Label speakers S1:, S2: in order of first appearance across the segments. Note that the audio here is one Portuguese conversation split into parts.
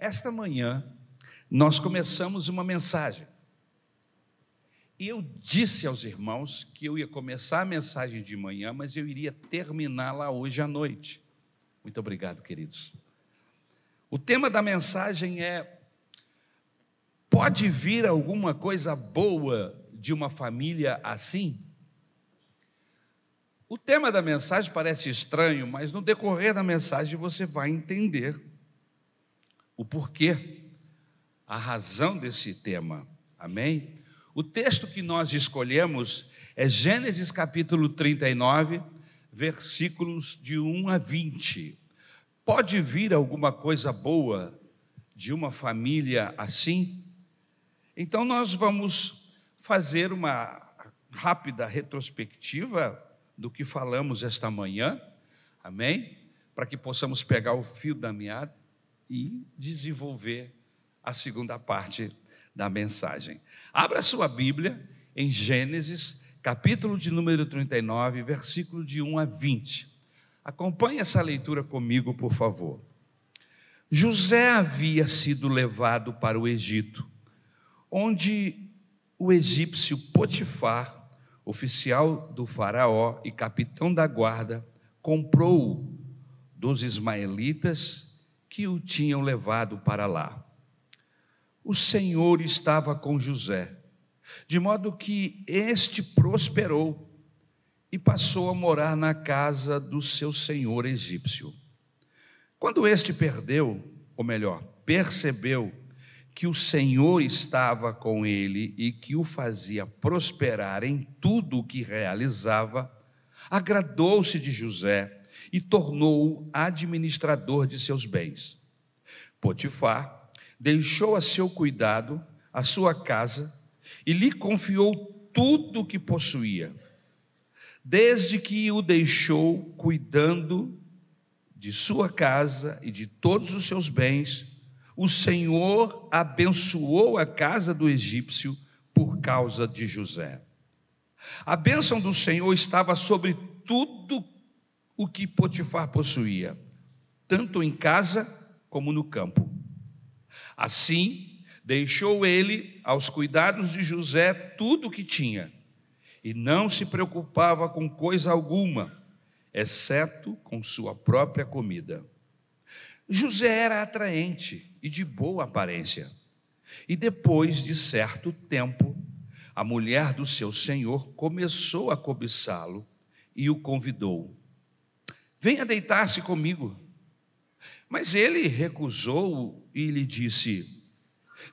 S1: Esta manhã, nós começamos uma mensagem. E eu disse aos irmãos que eu ia começar a mensagem de manhã, mas eu iria terminá-la hoje à noite. Muito obrigado, queridos. O tema da mensagem é: pode vir alguma coisa boa de uma família assim? O tema da mensagem parece estranho, mas no decorrer da mensagem você vai entender o porquê, a razão desse tema. Amém? O texto que nós escolhemos é Gênesis capítulo 39, versículos de 1 a 20. Pode vir alguma coisa boa de uma família assim? Então nós vamos fazer uma rápida retrospectiva do que falamos esta manhã, amém? Para que possamos pegar o fio da meada e desenvolver a segunda parte da mensagem. Abra sua Bíblia em Gênesis, capítulo de número 39, versículo de 1 a 20. Acompanhe essa leitura comigo, por favor. José havia sido levado para o Egito, onde o egípcio Potifar, oficial do Faraó e capitão da guarda, comprou-o dos ismaelitas que o tinham levado para lá o Senhor estava com José, de modo que este prosperou e passou a morar na casa do seu senhor egípcio. Quando este perdeu, ou melhor, percebeu que o Senhor estava com ele e que o fazia prosperar em tudo o que realizava, agradou-se de José e tornou-o administrador de seus bens. Potifar deixou a seu cuidado a sua casa e lhe confiou tudo o que possuía. Desde que o deixou cuidando de sua casa e de todos os seus bens, o Senhor abençoou a casa do egípcio por causa de José. A bênção do Senhor estava sobre tudo o que Potifar possuía, tanto em casa como no campo. Assim, deixou ele aos cuidados de José tudo o que tinha, e não se preocupava com coisa alguma, exceto com sua própria comida. José era atraente e de boa aparência. E depois de certo tempo, a mulher do seu senhor começou a cobiçá-lo e o convidou: Venha deitar-se comigo. Mas ele recusou e lhe disse: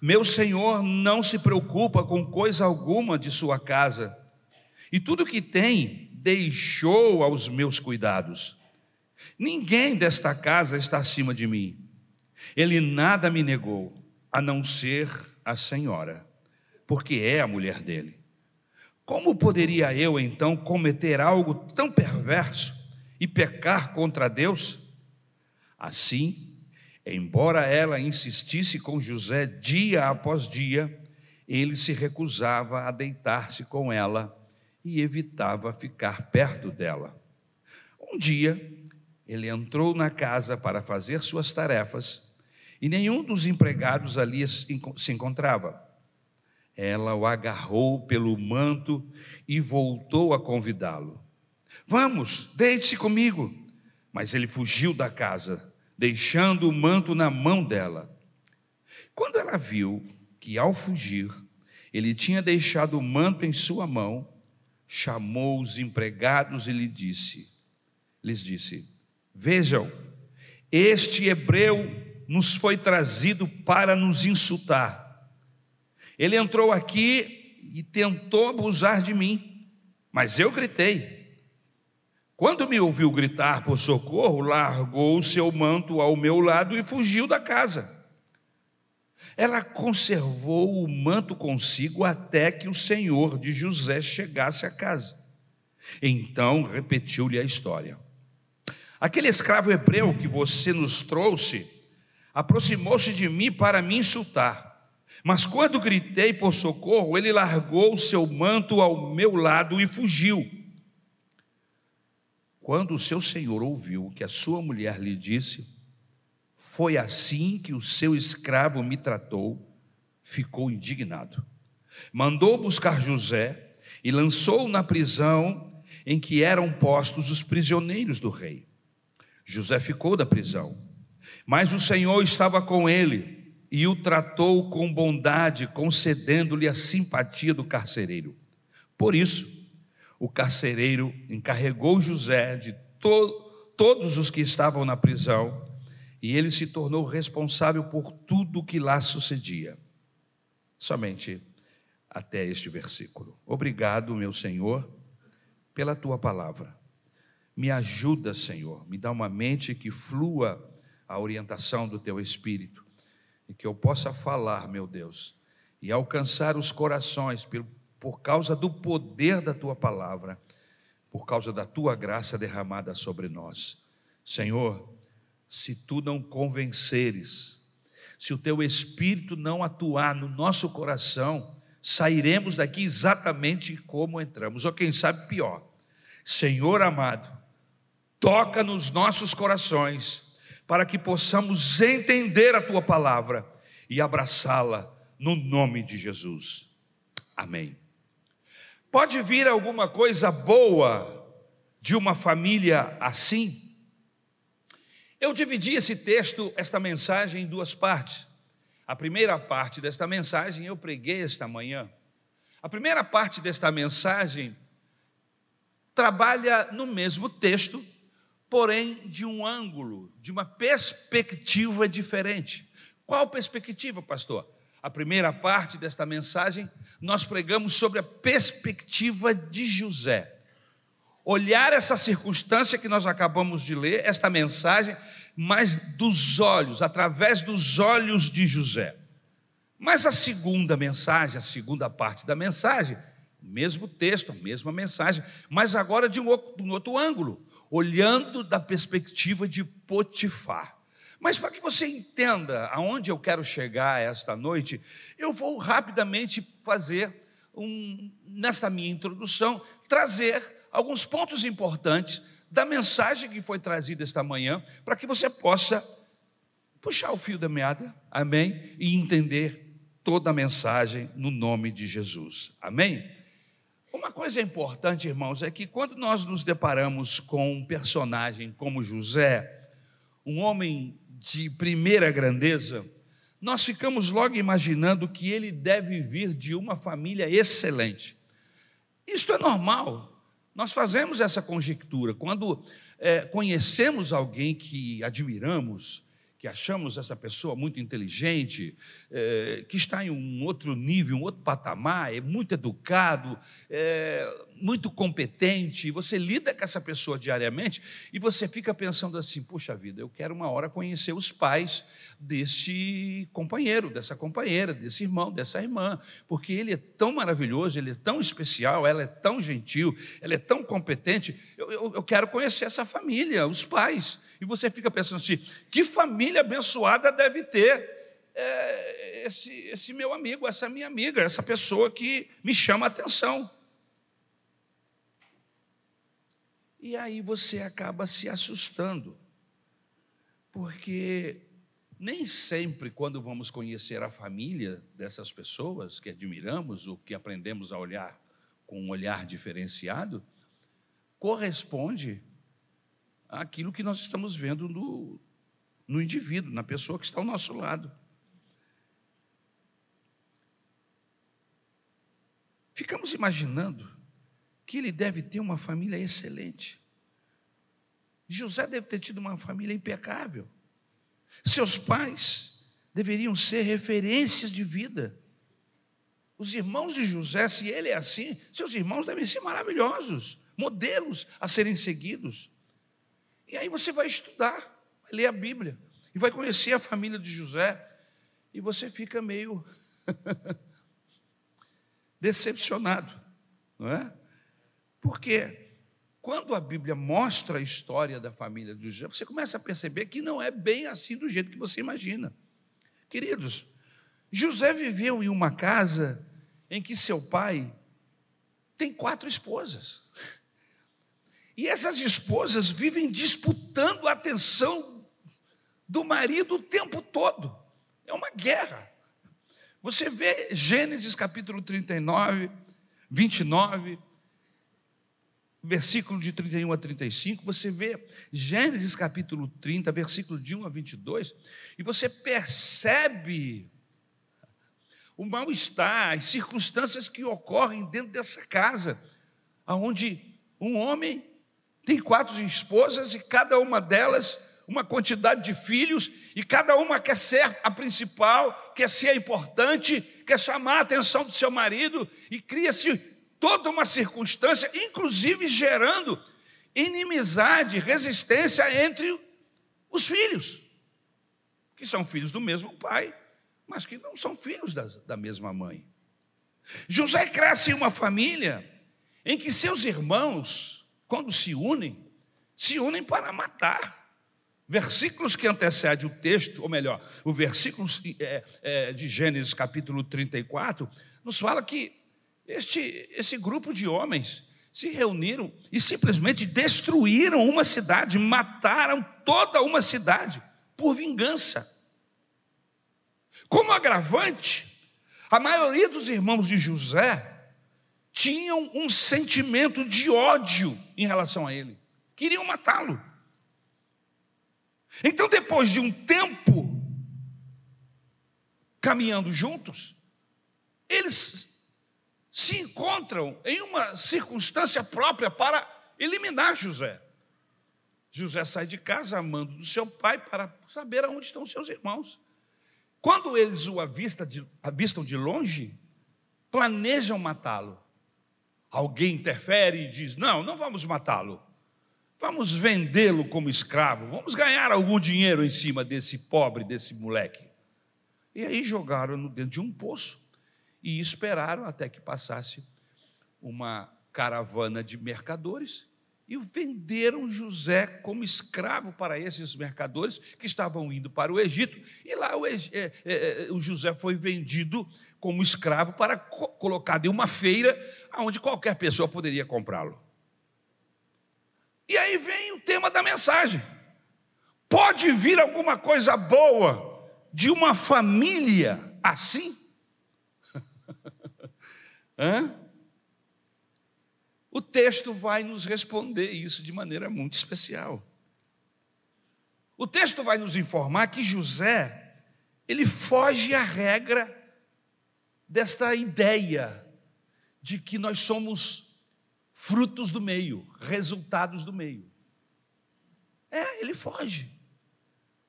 S1: Meu senhor não se preocupa com coisa alguma de sua casa, e tudo que tem deixou aos meus cuidados. Ninguém desta casa está acima de mim. Ele nada me negou, a não ser a senhora, porque é a mulher dele. Como poderia eu então cometer algo tão perverso e pecar contra Deus? Assim, embora ela insistisse com José dia após dia, ele se recusava a deitar-se com ela e evitava ficar perto dela. Um dia, ele entrou na casa para fazer suas tarefas e nenhum dos empregados ali se encontrava. Ela o agarrou pelo manto e voltou a convidá-lo. Vamos, deite-se comigo. Mas ele fugiu da casa, deixando o manto na mão dela. Quando ela viu que ao fugir ele tinha deixado o manto em sua mão, chamou os empregados e lhe disse: lhes disse: Vejam, este hebreu nos foi trazido para nos insultar. Ele entrou aqui e tentou abusar de mim, mas eu gritei quando me ouviu gritar por socorro, largou o seu manto ao meu lado e fugiu da casa. Ela conservou o manto consigo até que o senhor de José chegasse à casa. Então repetiu-lhe a história. Aquele escravo hebreu que você nos trouxe aproximou-se de mim para me insultar. Mas quando gritei por socorro, ele largou o seu manto ao meu lado e fugiu. Quando o seu senhor ouviu o que a sua mulher lhe disse, Foi assim que o seu escravo me tratou, ficou indignado. Mandou buscar José e lançou na prisão em que eram postos os prisioneiros do rei. José ficou da prisão, mas o Senhor estava com ele e o tratou com bondade, concedendo-lhe a simpatia do carcereiro. Por isso, o carcereiro encarregou José de to todos os que estavam na prisão e ele se tornou responsável por tudo o que lá sucedia. Somente até este versículo. Obrigado, meu Senhor, pela tua palavra. Me ajuda, Senhor, me dá uma mente que flua a orientação do teu espírito e que eu possa falar, meu Deus, e alcançar os corações por, por causa do poder da tua palavra, por causa da tua graça derramada sobre nós. Senhor, se tu não convenceres, se o teu espírito não atuar no nosso coração, sairemos daqui exatamente como entramos, ou quem sabe pior. Senhor amado, toca nos nossos corações, para que possamos entender a tua palavra e abraçá-la no nome de Jesus. Amém. Pode vir alguma coisa boa de uma família assim? Eu dividi esse texto, esta mensagem, em duas partes. A primeira parte desta mensagem eu preguei esta manhã. A primeira parte desta mensagem trabalha no mesmo texto, porém de um ângulo, de uma perspectiva diferente. Qual perspectiva, pastor? A primeira parte desta mensagem nós pregamos sobre a perspectiva de José. Olhar essa circunstância que nós acabamos de ler, esta mensagem, mas dos olhos, através dos olhos de José. Mas a segunda mensagem, a segunda parte da mensagem, mesmo texto, a mesma mensagem, mas agora de um outro, de um outro ângulo, olhando da perspectiva de Potifar. Mas para que você entenda aonde eu quero chegar esta noite, eu vou rapidamente fazer um, nesta minha introdução, trazer alguns pontos importantes da mensagem que foi trazida esta manhã, para que você possa puxar o fio da meada, amém? E entender toda a mensagem no nome de Jesus, amém? Uma coisa importante, irmãos, é que quando nós nos deparamos com um personagem como José, um homem de primeira grandeza, nós ficamos logo imaginando que ele deve vir de uma família excelente. Isto é normal. Nós fazemos essa conjectura. Quando é, conhecemos alguém que admiramos, que achamos essa pessoa muito inteligente, é, que está em um outro nível, um outro patamar, é muito educado, é muito competente, você lida com essa pessoa diariamente e você fica pensando assim: puxa vida, eu quero uma hora conhecer os pais desse companheiro, dessa companheira, desse irmão, dessa irmã, porque ele é tão maravilhoso, ele é tão especial, ela é tão gentil, ela é tão competente, eu, eu, eu quero conhecer essa família, os pais. E você fica pensando assim: que família abençoada deve ter é, esse, esse meu amigo, essa minha amiga, essa pessoa que me chama a atenção. E aí você acaba se assustando, porque nem sempre, quando vamos conhecer a família dessas pessoas que admiramos ou que aprendemos a olhar com um olhar diferenciado, corresponde àquilo que nós estamos vendo no, no indivíduo, na pessoa que está ao nosso lado. Ficamos imaginando que ele deve ter uma família excelente. José deve ter tido uma família impecável. Seus pais deveriam ser referências de vida. Os irmãos de José, se ele é assim, seus irmãos devem ser maravilhosos, modelos a serem seguidos. E aí você vai estudar, vai ler a Bíblia e vai conhecer a família de José e você fica meio decepcionado, não é? Porque quando a Bíblia mostra a história da família de José, você começa a perceber que não é bem assim do jeito que você imagina. Queridos, José viveu em uma casa em que seu pai tem quatro esposas. E essas esposas vivem disputando a atenção do marido o tempo todo. É uma guerra. Você vê Gênesis capítulo 39, 29, versículo de 31 a 35, você vê Gênesis capítulo 30, versículo de 1 a 22, e você percebe o mal-estar, as circunstâncias que ocorrem dentro dessa casa, onde um homem tem quatro esposas e cada uma delas uma quantidade de filhos, e cada uma quer ser a principal, quer ser a importante, quer chamar a atenção do seu marido, e cria-se toda uma circunstância, inclusive gerando inimizade, resistência entre os filhos, que são filhos do mesmo pai, mas que não são filhos da, mesma mãe. José cresce em uma família em que seus irmãos, quando se unem, se unem para matar. Versículos que antecedem o texto, ou melhor, o versículo é, é, de Gênesis capítulo 34, nos fala que este, esse grupo de homens se reuniram e simplesmente destruíram uma cidade, mataram toda uma cidade por vingança. Como agravante, a maioria dos irmãos de José tinham um sentimento de ódio em relação a ele, queriam matá-lo. Então, depois de um tempo caminhando juntos, eles se encontram em uma circunstância própria para eliminar José. José sai de casa amando do seu pai para saber aonde estão seus irmãos. Quando eles o avistam de, avistam de longe, planejam matá-lo. Alguém interfere e diz: Não, não vamos matá-lo. Vamos vendê-lo como escravo, vamos ganhar algum dinheiro em cima desse pobre, desse moleque. E aí jogaram-no dentro de um poço e esperaram até que passasse uma caravana de mercadores e venderam José como escravo para esses mercadores que estavam indo para o Egito. E lá o, é, é, é, o José foi vendido como escravo para colocado em uma feira onde qualquer pessoa poderia comprá-lo. E aí vem o tema da mensagem. Pode vir alguma coisa boa de uma família assim? Hã? O texto vai nos responder isso de maneira muito especial. O texto vai nos informar que José, ele foge à regra desta ideia de que nós somos frutos do meio, resultados do meio. É, ele foge.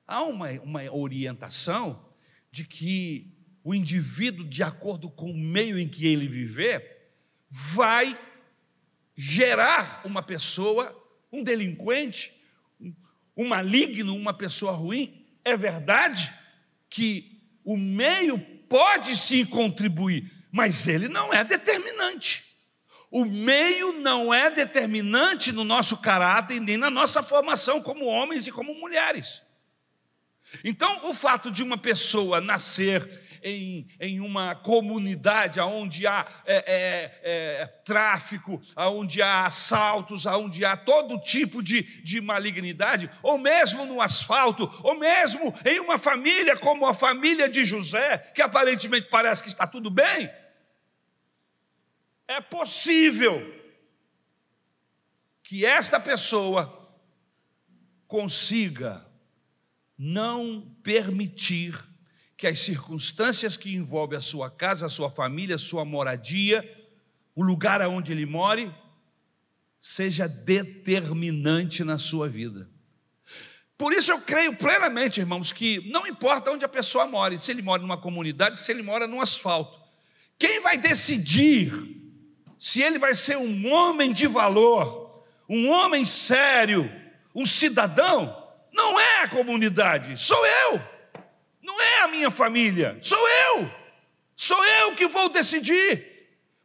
S1: Há uma, uma orientação de que o indivíduo, de acordo com o meio em que ele viver, vai gerar uma pessoa, um delinquente, um maligno, uma pessoa ruim. É verdade que o meio pode sim contribuir, mas ele não é determinante. O meio não é determinante no nosso caráter nem na nossa formação como homens e como mulheres. Então, o fato de uma pessoa nascer em, em uma comunidade onde há é, é, é, tráfico, onde há assaltos, onde há todo tipo de, de malignidade, ou mesmo no asfalto, ou mesmo em uma família como a família de José, que aparentemente parece que está tudo bem, é possível que esta pessoa consiga não permitir que as circunstâncias que envolvem a sua casa, a sua família, a sua moradia, o lugar aonde ele more, seja determinante na sua vida. Por isso eu creio plenamente, irmãos, que não importa onde a pessoa mora, se ele mora numa comunidade, se ele mora no asfalto, quem vai decidir se ele vai ser um homem de valor, um homem sério, um cidadão, não é a comunidade, sou eu, não é a minha família, sou eu, sou eu que vou decidir.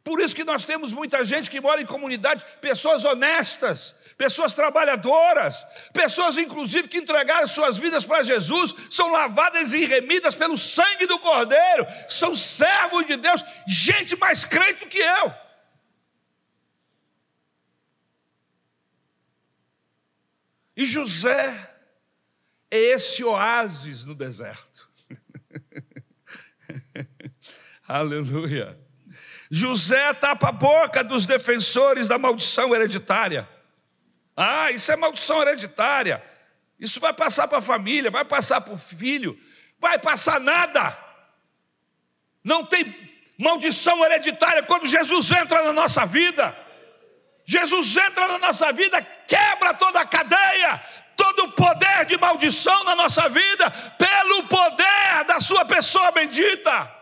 S1: Por isso que nós temos muita gente que mora em comunidade, pessoas honestas, pessoas trabalhadoras, pessoas inclusive que entregaram suas vidas para Jesus, são lavadas e remidas pelo sangue do Cordeiro, são servos de Deus, gente mais crente do que eu. E José é esse oásis no deserto. Aleluia. José tapa a boca dos defensores da maldição hereditária. Ah, isso é maldição hereditária. Isso vai passar para a família, vai passar para o filho, vai passar nada. Não tem maldição hereditária quando Jesus entra na nossa vida. Jesus entra na nossa vida, quebra toda a cadeia, todo o poder de maldição na nossa vida, pelo poder da Sua pessoa bendita.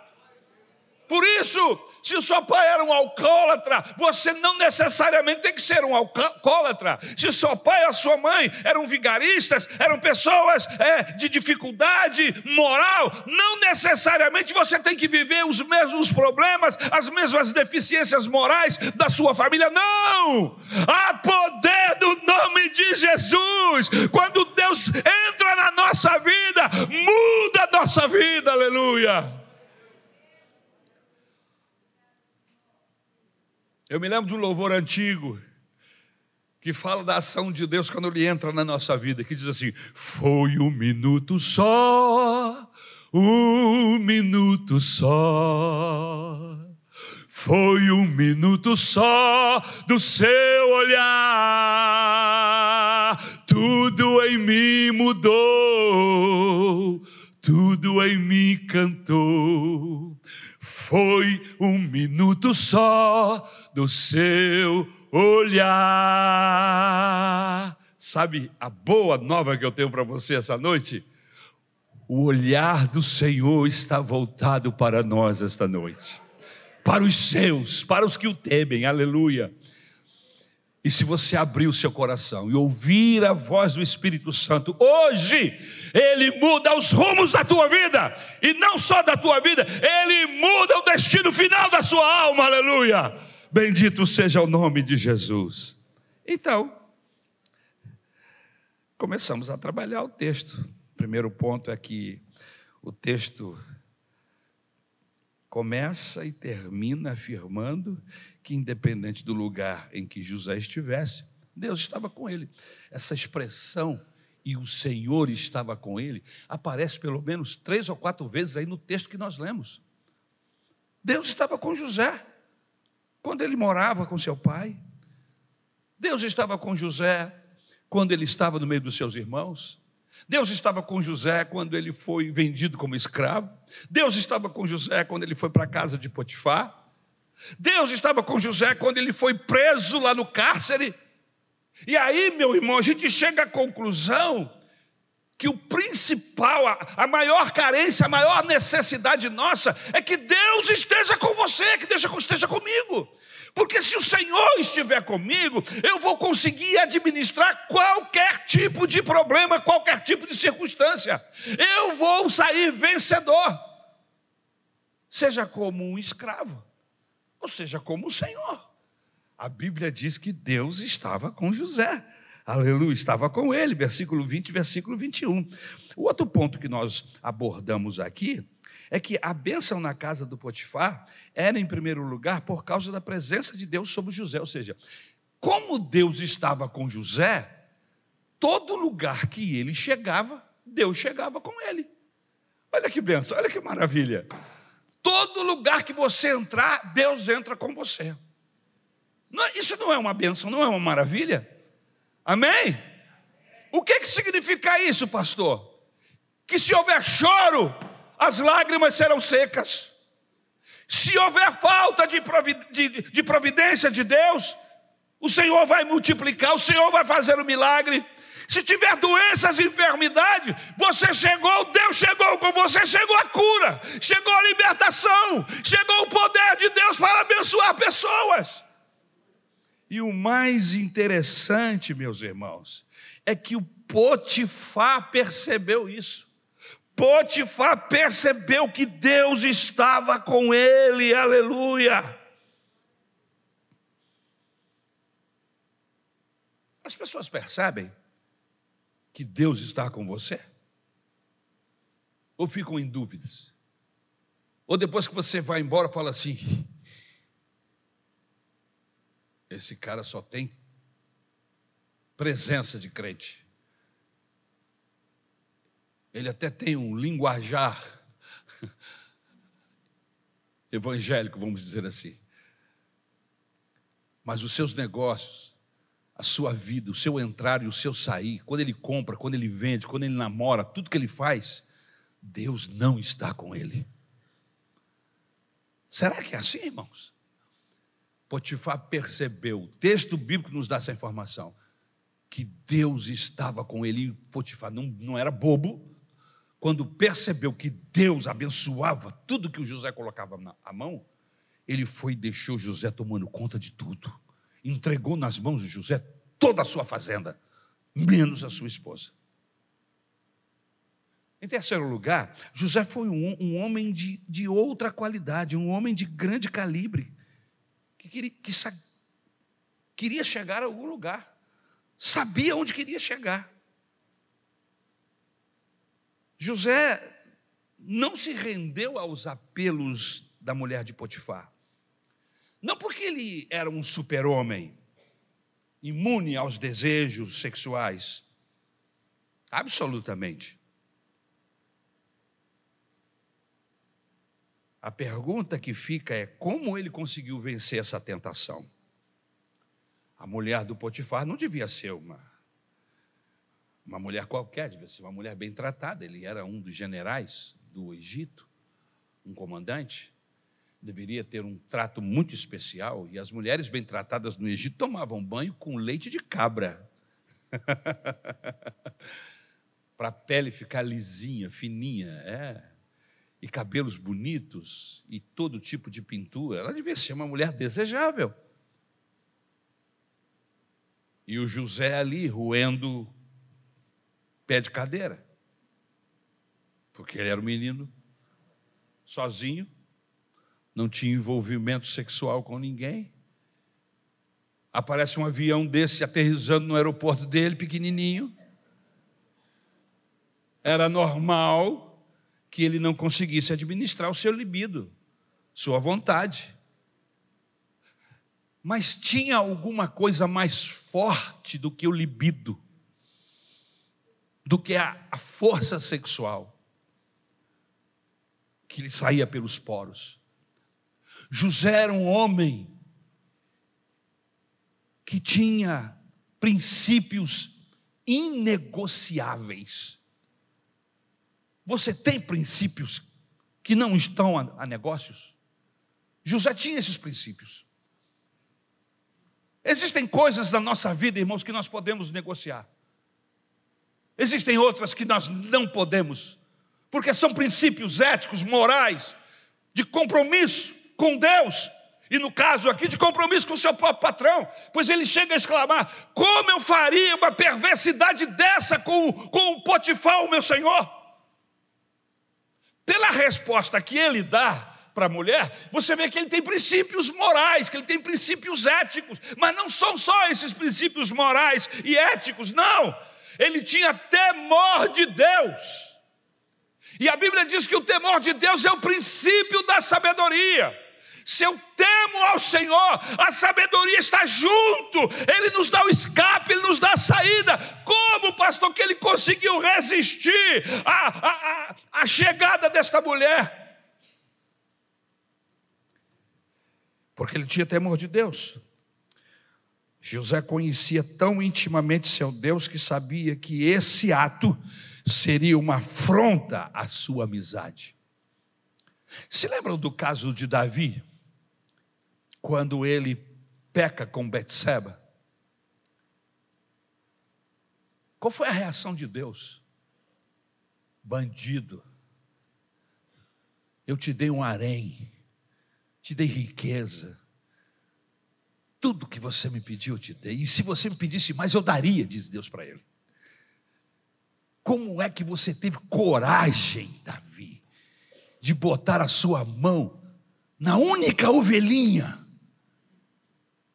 S1: Por isso, se o seu pai era um alcoólatra, você não necessariamente tem que ser um alcoólatra. Se o seu pai e a sua mãe eram vigaristas, eram pessoas é, de dificuldade moral, não necessariamente você tem que viver os mesmos problemas, as mesmas deficiências morais da sua família. Não! Há poder do nome de Jesus. Quando Deus entra na nossa vida, muda a nossa vida. Aleluia. Eu me lembro de um louvor antigo que fala da ação de Deus quando Ele entra na nossa vida, que diz assim: Foi um minuto só, um minuto só. Foi um minuto só do seu olhar, tudo em mim mudou, tudo em mim cantou. Foi um minuto só do seu olhar. Sabe a boa nova que eu tenho para você essa noite? O olhar do Senhor está voltado para nós esta noite, para os seus, para os que o temem, aleluia. E se você abrir o seu coração e ouvir a voz do Espírito Santo, hoje ele muda os rumos da tua vida, e não só da tua vida, ele muda o destino final da sua alma, aleluia. Bendito seja o nome de Jesus. Então, começamos a trabalhar o texto. O primeiro ponto é que o texto começa e termina afirmando que, independente do lugar em que José estivesse, Deus estava com ele. Essa expressão, e o Senhor estava com ele, aparece pelo menos três ou quatro vezes aí no texto que nós lemos. Deus estava com José, quando ele morava com seu pai. Deus estava com José, quando ele estava no meio dos seus irmãos. Deus estava com José quando ele foi vendido como escravo. Deus estava com José quando ele foi para a casa de Potifar. Deus estava com José quando ele foi preso lá no cárcere. E aí, meu irmão, a gente chega à conclusão que o principal, a, maior carência, a maior necessidade nossa é que Deus esteja com você, que Deus esteja comigo. Porque se o Senhor estiver comigo, eu vou conseguir administrar qualquer tipo de problema, qualquer tipo de circunstância. Eu vou sair vencedor. Seja como um escravo ou seja, como o Senhor. A Bíblia diz que Deus estava com José. Aleluia, estava com ele, versículo 20, versículo 21. O outro ponto que nós abordamos aqui é que a bênção na casa do Potifar era, em primeiro lugar, por causa da presença de Deus sobre José. Ou seja, como Deus estava com José, todo lugar que ele chegava, Deus chegava com ele. Olha que bênção, olha que maravilha. Todo lugar que você entrar, Deus entra com você. Não, isso não é uma bênção, não é uma maravilha? Amém? O que, que significa isso, pastor? Que se houver choro, as lágrimas serão secas. Se houver falta de providência de Deus, o Senhor vai multiplicar, o Senhor vai fazer o um milagre. Se tiver doenças enfermidade, você chegou, Deus chegou com você, chegou a cura, chegou a libertação, chegou o poder de Deus para abençoar pessoas. E o mais interessante, meus irmãos, é que o Potifar percebeu isso. Potifar percebeu que Deus estava com ele, aleluia. As pessoas percebem que Deus está com você? Ou ficam em dúvidas? Ou depois que você vai embora, fala assim: esse cara só tem presença de crente. Ele até tem um linguajar evangélico, vamos dizer assim. Mas os seus negócios, a sua vida, o seu entrar e o seu sair, quando ele compra, quando ele vende, quando ele namora, tudo que ele faz, Deus não está com ele. Será que é assim, irmãos? Potifar percebeu, o texto bíblico nos dá essa informação, que Deus estava com ele. E Potifar não, não era bobo, quando percebeu que Deus abençoava tudo que o José colocava na mão, ele foi e deixou José tomando conta de tudo. Entregou nas mãos de José toda a sua fazenda, menos a sua esposa. Em terceiro lugar, José foi um, um homem de, de, outra qualidade, um homem de grande calibre, que, queria, que queria chegar a algum lugar, sabia onde queria chegar. José não se rendeu aos apelos da mulher de Potifar. Não porque ele era um super-homem, imune aos desejos sexuais. Absolutamente. A pergunta que fica é como ele conseguiu vencer essa tentação? A mulher do Potifar não devia ser uma uma mulher qualquer, devia ser uma mulher bem tratada. Ele era um dos generais do Egito, um comandante. Deveria ter um trato muito especial. E as mulheres bem tratadas no Egito tomavam banho com leite de cabra. Para a pele ficar lisinha, fininha. É. E cabelos bonitos e todo tipo de pintura. Ela devia ser uma mulher desejável. E o José ali roendo pé de cadeira. Porque ele era um menino sozinho, não tinha envolvimento sexual com ninguém. Aparece um avião desse aterrissando no aeroporto dele, pequenininho. Era normal que ele não conseguisse administrar o seu libido, sua vontade. Mas tinha alguma coisa mais forte do que o libido do que a, a força sexual que lhe saía pelos poros. José era um homem que tinha princípios inegociáveis. Você tem princípios que não estão a, a negócios? José tinha esses princípios. Existem coisas na nossa vida, irmãos, que nós podemos negociar. Existem outras que nós não podemos, porque são princípios éticos, morais, de compromisso com Deus, e no caso aqui, de compromisso com o seu próprio patrão, pois ele chega a exclamar: Como eu faria uma perversidade dessa com, com o Potifar, o meu senhor? Pela resposta que ele dá, para a mulher, você vê que ele tem princípios morais, que ele tem princípios éticos, mas não são só esses princípios morais e éticos, não ele tinha temor de Deus. E a Bíblia diz que o temor de Deus é o princípio da sabedoria. Se eu temo ao Senhor, a sabedoria está junto, Ele nos dá o escape, Ele nos dá a saída. Como, pastor, que ele conseguiu resistir à, à, à chegada desta mulher? Porque ele tinha temor de Deus. José conhecia tão intimamente seu Deus que sabia que esse ato seria uma afronta à sua amizade. Se lembram do caso de Davi? Quando ele peca com Betseba? Qual foi a reação de Deus? Bandido. Eu te dei um harém, te dei riqueza, tudo que você me pediu, eu te dei. E se você me pedisse mais, eu daria, diz Deus para ele. Como é que você teve coragem, Davi, de botar a sua mão na única ovelhinha?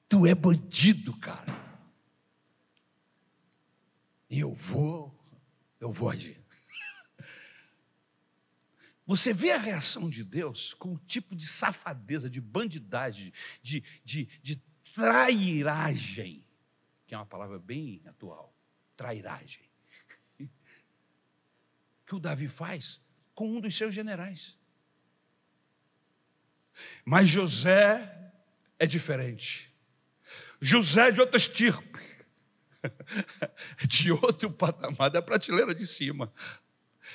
S1: Tu é bandido, cara. E eu vou, eu vou agir. Você vê a reação de Deus com o tipo de safadeza, de bandidagem, de, de, de trairagem, que é uma palavra bem atual, trairagem. que o Davi faz com um dos seus generais. Mas José é diferente. José de outra estirpe, de outro patamar, da prateleira de cima.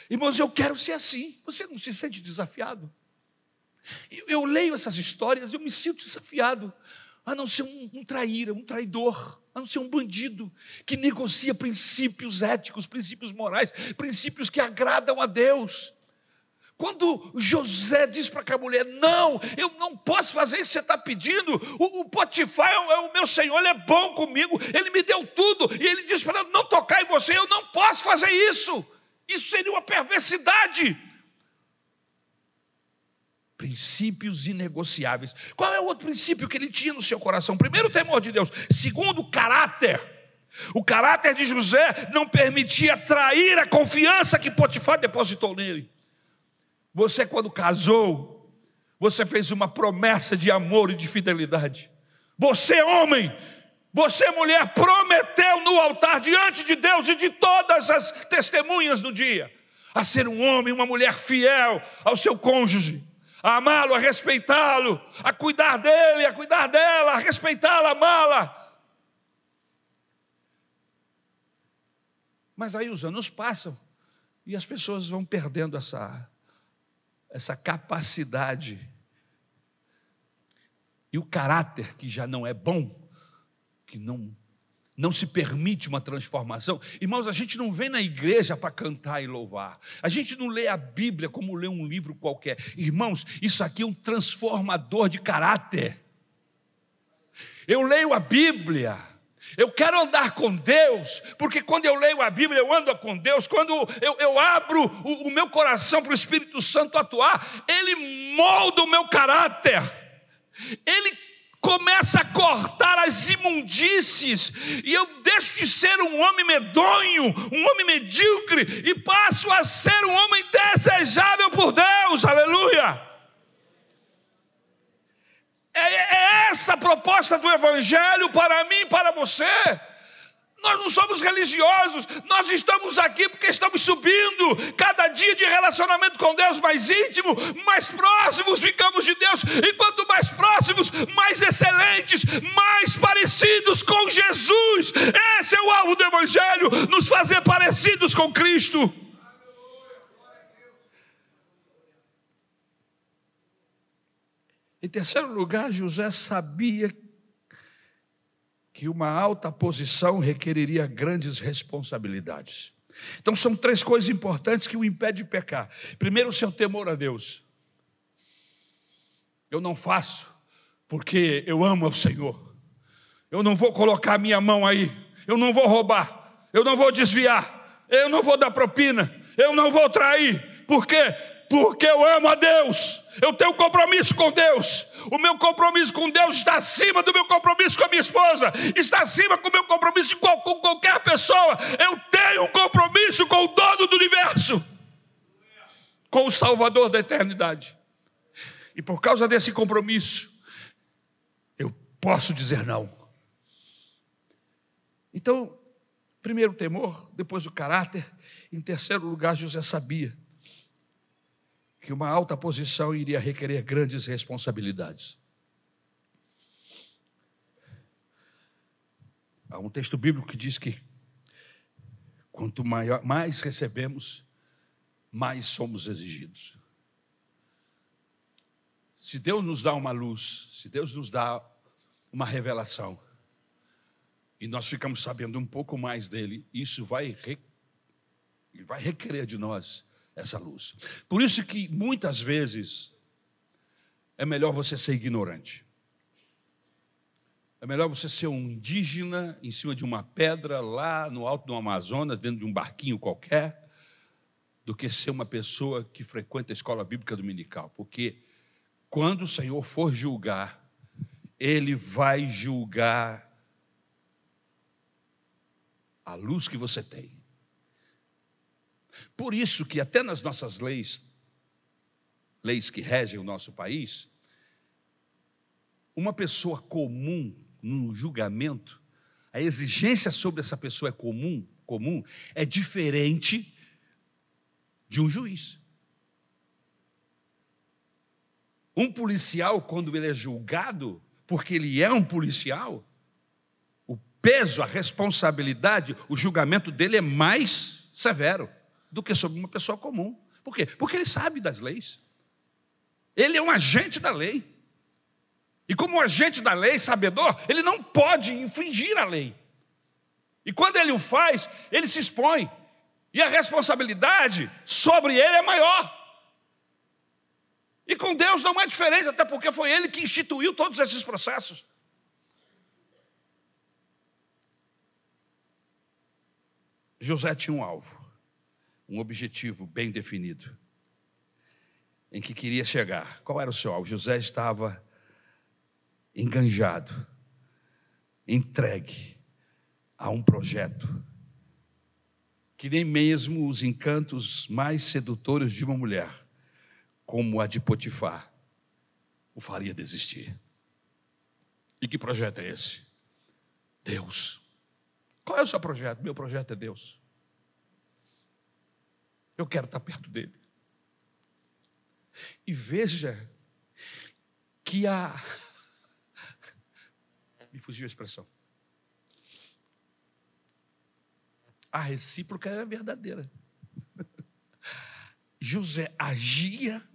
S1: Irmãos, eu quero ser assim. Você não se sente desafiado? Eu, eu leio essas histórias eu me sinto desafiado a não ser um, um traíra, um traidor, a não ser um bandido que negocia princípios éticos, princípios morais, princípios que agradam a Deus. Quando José diz para aquela mulher: Não, eu não posso fazer isso que você está pedindo. O, o Potifar é o, é o, meu senhor, ele é bom comigo, ele me deu tudo. E ele diz para Não tocar em você, eu não posso fazer isso. Isso seria uma perversidade. Princípios inegociáveis. Qual é o outro princípio que ele tinha no seu coração? Primeiro, o temor de Deus. Segundo, o caráter. O caráter de José não permitia trair a confiança que Potifar depositou nele. Você, quando casou, você fez uma promessa de amor e de fidelidade. Você, homem, você, mulher, prometeu no altar diante de Deus e de todas as testemunhas do dia a ser um homem, uma mulher fiel ao seu cônjuge, a amá-lo, a respeitá-lo, a cuidar dele, a cuidar dela, a respeitá-la, amá-la. Mas aí os anos passam e as pessoas vão perdendo essa, essa capacidade. E o caráter que já não é bom que não não se permite uma transformação. Irmãos, a gente não vem na igreja para cantar e louvar. A gente não lê a Bíblia como lê um livro qualquer. Irmãos, isso aqui é um transformador de caráter. Eu leio a Bíblia. Eu quero andar com Deus, porque quando eu leio a Bíblia, eu ando com Deus. Quando eu, eu abro o, o meu coração para o Espírito Santo atuar, Ele molda o meu caráter. Ele começa a cortar as imundícies, e eu deixo de ser um homem medonho, um homem medíocre, e passo a ser um homem desejável por Deus, aleluia. É, é essa a proposta do Evangelho para mim e para você. Nós não somos religiosos, nós estamos aqui porque estamos subindo cada dia de relacionamento com Deus mais íntimo, mais próximos ficamos de Deus, e quanto mais próximos, mais excelentes, mais parecidos com Jesus. Esse é o alvo do Evangelho, nos fazer parecidos com Cristo. Em terceiro lugar, José sabia que uma alta posição requeriria grandes responsabilidades. Então são três coisas importantes que o impedem de pecar. Primeiro, o seu temor a Deus. Eu não faço porque eu amo o Senhor. Eu não vou colocar minha mão aí. Eu não vou roubar. Eu não vou desviar. Eu não vou dar propina. Eu não vou trair. Por quê? Porque eu amo a Deus. Eu tenho compromisso com Deus. O meu compromisso com Deus está acima do meu compromisso com a minha esposa, está acima do meu compromisso com qualquer pessoa. Eu tenho um compromisso com o dono do universo, com o Salvador da eternidade. E por causa desse compromisso, eu posso dizer não. Então, primeiro o temor, depois o caráter, em terceiro lugar, José sabia que uma alta posição iria requerer grandes responsabilidades. Há um texto bíblico que diz que quanto maior, mais recebemos, mais somos exigidos. Se Deus nos dá uma luz, se Deus nos dá uma revelação, e nós ficamos sabendo um pouco mais dele, isso vai, vai requerer de nós essa luz. Por isso que muitas vezes é melhor você ser ignorante. É melhor você ser um indígena em cima de uma pedra lá no alto do Amazonas, dentro de um barquinho qualquer, do que ser uma pessoa que frequenta a escola bíblica dominical. Porque quando o Senhor for julgar, Ele vai julgar a luz que você tem. Por isso que até nas nossas leis, leis que regem o nosso país, uma pessoa comum no julgamento, a exigência sobre essa pessoa é comum, comum, é diferente de um juiz. Um policial, quando ele é julgado, porque ele é um policial, o peso, a responsabilidade, o julgamento dele é mais severo do que sobre uma pessoa comum. Por quê? Porque ele sabe das leis. Ele é um agente da lei. E como agente da lei, sabedor, ele não pode infringir a lei. E quando ele o faz, ele se expõe. E a responsabilidade sobre ele é maior. E com Deus não é diferente, até porque foi Ele que instituiu todos esses processos. José tinha um alvo, um objetivo bem definido, em que queria chegar. Qual era o seu alvo? José estava enganjado, entregue a um projeto que nem mesmo os encantos mais sedutores de uma mulher como a de Potifar, o faria desistir. E que projeto é esse? Deus. Qual é o seu projeto? Meu projeto é Deus. Eu quero estar perto dele. E veja que a. Me fugiu a expressão. A recíproca era verdadeira. José agia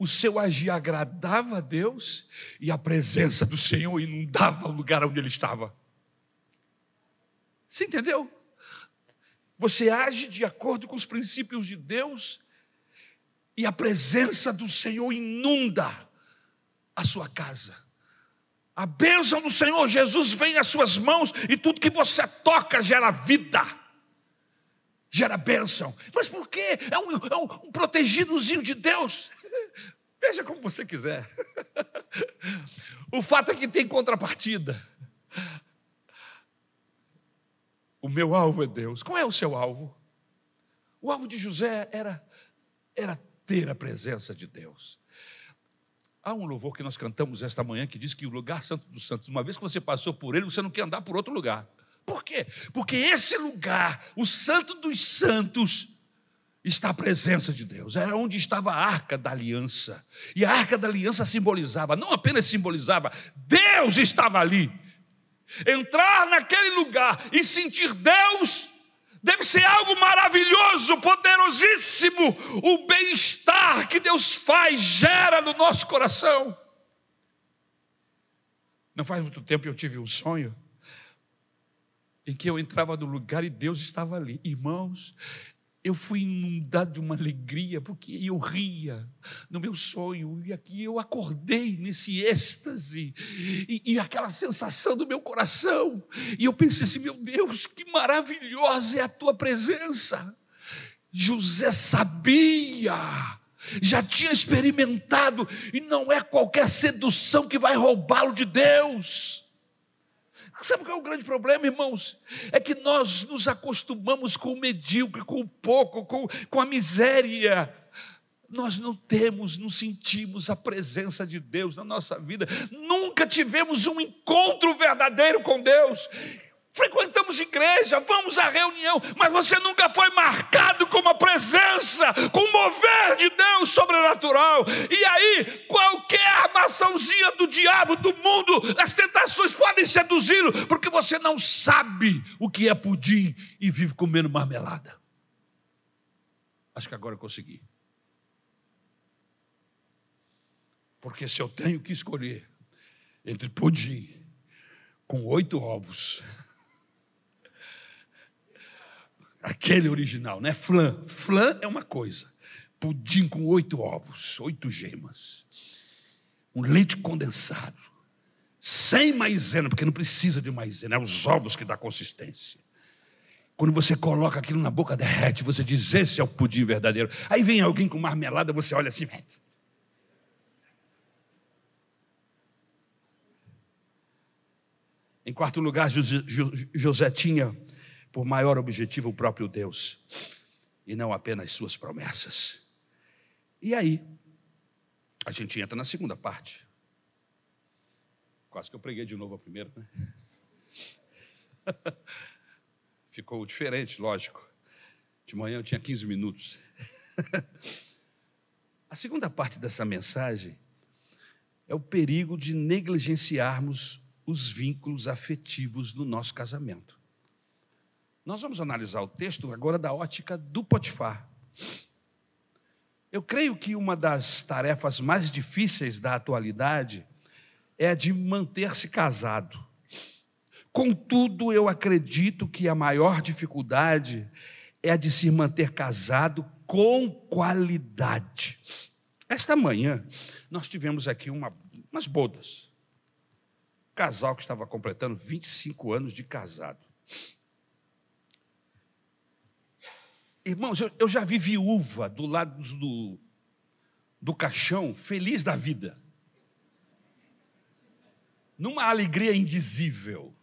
S1: o seu agir agradava a Deus e a presença do Senhor inundava o lugar onde ele estava. Você entendeu? Você age de acordo com os princípios de Deus e a presença do Senhor inunda a sua casa. A bênção do Senhor Jesus vem às suas mãos e tudo que você toca gera vida, gera bênção. Mas por quê? É um, é um, protegidozinho de Deus. Veja como você quiser. O fato é que tem contrapartida. O meu alvo é Deus. Qual é o seu alvo? O alvo de José era, era ter a presença de Deus. Há um louvor que nós cantamos esta manhã que diz que o lugar santo dos santos, uma vez que você passou por ele, você não quer andar por outro lugar. Por quê? Porque esse lugar, o santo dos santos, está a presença de Deus. Era onde estava a arca da aliança. E a arca da aliança simbolizava, não apenas simbolizava, Deus estava ali. Entrar naquele lugar e sentir Deus deve ser algo maravilhoso, poderosíssimo. O bem-estar que Deus faz gera no nosso coração. Não faz muito tempo eu tive um sonho em que eu entrava no lugar e Deus estava ali. Irmãos, eu fui inundado de uma alegria, porque eu ria no meu sonho, e aqui eu acordei nesse êxtase, e, e, aquela sensação do meu coração, e eu pensei assim: meu Deus, que maravilhosa é a tua presença. José sabia, já tinha experimentado, e não é qualquer sedução que vai roubá-lo de Deus. Sabe qual é o grande problema, irmãos? É que nós nos acostumamos com o medíocre, com o pouco, com, com a miséria. Nós não temos, não sentimos a presença de Deus na nossa vida, nunca tivemos um encontro verdadeiro com Deus. Frequentamos igreja, vamos à reunião, mas você nunca foi marcado com uma presença, com o mover de Deus sobrenatural. E aí, qualquer armaçãozinha do diabo, do mundo, as tentações podem seduzi-lo, porque você não sabe o que é pudim e vive comendo marmelada. Acho que agora eu consegui. Porque se eu tenho que escolher entre pudim com oito ovos Aquele original, né? Flan. Flan é uma coisa. Pudim com oito ovos, oito gemas. Um leite condensado. Sem maisena, porque não precisa de maisena, é os ovos que dá consistência. Quando você coloca aquilo na boca, derrete, você diz: Esse é o pudim verdadeiro. Aí vem alguém com marmelada, você olha assim. Em quarto lugar, José tinha por maior objetivo o próprio Deus e não apenas suas promessas. E aí, a gente entra na segunda parte. Quase que eu preguei de novo a primeira, né? Ficou diferente, lógico. De manhã eu tinha 15 minutos. A segunda parte dessa mensagem é o perigo de negligenciarmos os vínculos afetivos no nosso casamento. Nós vamos analisar o texto agora da ótica do Potifar. Eu creio que uma das tarefas mais difíceis da atualidade é a de manter-se casado. Contudo, eu acredito que a maior dificuldade é a de se manter casado com qualidade. Esta manhã, nós tivemos aqui uma, umas bodas. Casal que estava completando 25 anos de casado. Irmãos, eu, eu já vi viúva do lado do, do caixão, feliz da vida. Numa alegria indizível.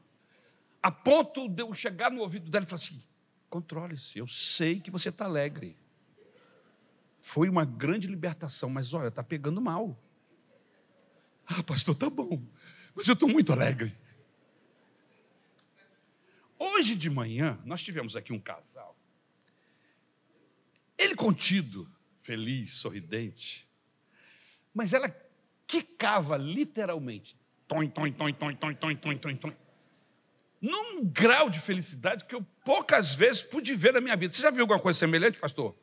S1: A ponto de eu chegar no ouvido dela e falar assim: controle-se, eu sei que você está alegre. Foi uma grande libertação, mas olha, está pegando mal. Ah, pastor, tá bom, mas eu estou muito alegre. Hoje de manhã, nós tivemos aqui um casal ele contido, feliz, sorridente. Mas ela quicava literalmente. Tom, tom, tom, tom, tom, tom, tom, tom, tom. Num grau de felicidade que eu poucas vezes pude ver na minha vida. Você já viu alguma coisa semelhante, pastor?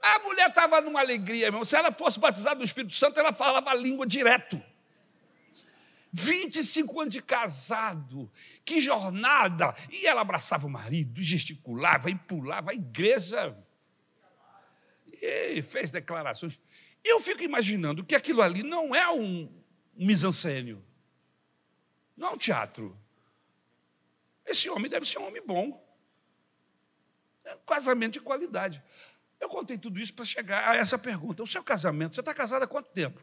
S1: A mulher estava numa alegria, irmão. Se ela fosse batizada no Espírito Santo, ela falava a língua direto. 25 anos de casado, que jornada! E ela abraçava o marido, gesticulava e pulava a igreja. E fez declarações. Eu fico imaginando que aquilo ali não é um, um mise-en-scène, não é um teatro. Esse homem deve ser um homem bom. É um casamento de qualidade. Eu contei tudo isso para chegar a essa pergunta. O seu casamento, você está casado há quanto tempo?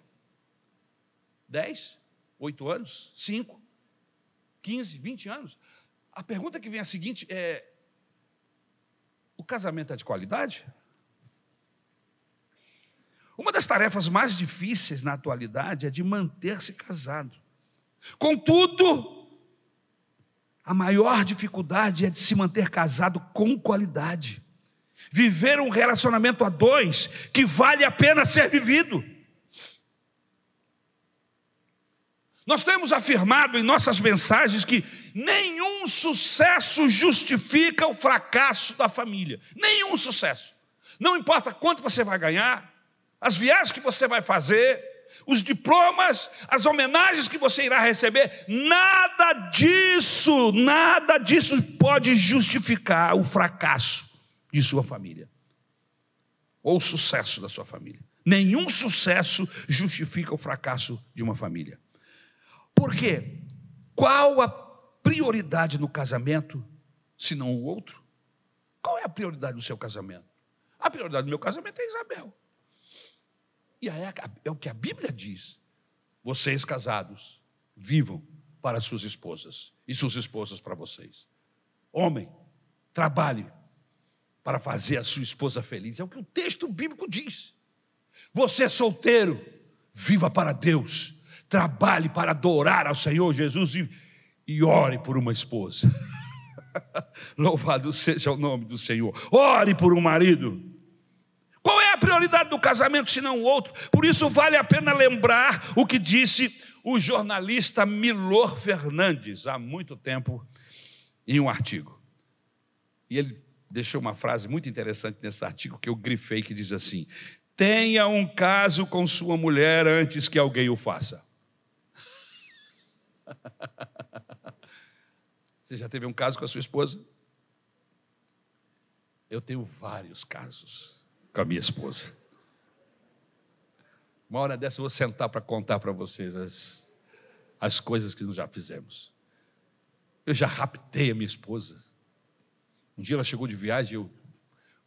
S1: Dez? Oito anos? Cinco? Quinze? Vinte anos? A pergunta que vem é a seguinte é: o casamento é de qualidade? Uma das tarefas mais difíceis na atualidade é de manter-se casado. Contudo, a maior dificuldade é de se manter casado com qualidade. Viver um relacionamento a dois que vale a pena ser vivido. Nós temos afirmado em nossas mensagens que nenhum sucesso justifica o fracasso da família. Nenhum sucesso. Não importa quanto você vai ganhar, as viagens que você vai fazer, os diplomas, as homenagens que você irá receber, nada disso, nada disso pode justificar o fracasso de sua família ou o sucesso da sua família. Nenhum sucesso justifica o fracasso de uma família. Por quê? Qual a prioridade no casamento, se não o outro? Qual é a prioridade do seu casamento? A prioridade do meu casamento é Isabel. E aí é, o que a Bíblia diz. Vocês casados, vivam para suas esposas e suas esposas para vocês. Homem, trabalhe para fazer a sua esposa feliz. É o que o texto bíblico diz. Você solteiro, viva para Deus trabalhe para adorar ao Senhor Jesus e, e ore por uma esposa. Louvado seja o nome do Senhor. Ore por um marido. Qual é a prioridade do casamento se não o outro? Por isso vale a pena lembrar o que disse o jornalista Milor Fernandes há muito tempo em um artigo. E ele deixou uma frase muito interessante nesse artigo que eu grifei que diz assim: Tenha um caso com sua mulher antes que alguém o faça. Você já teve um caso com a sua esposa? Eu tenho vários casos com a minha esposa. Uma hora dessa eu vou sentar para contar para vocês as, as coisas que nós já fizemos. Eu já raptei a minha esposa. Um dia ela chegou de viagem, eu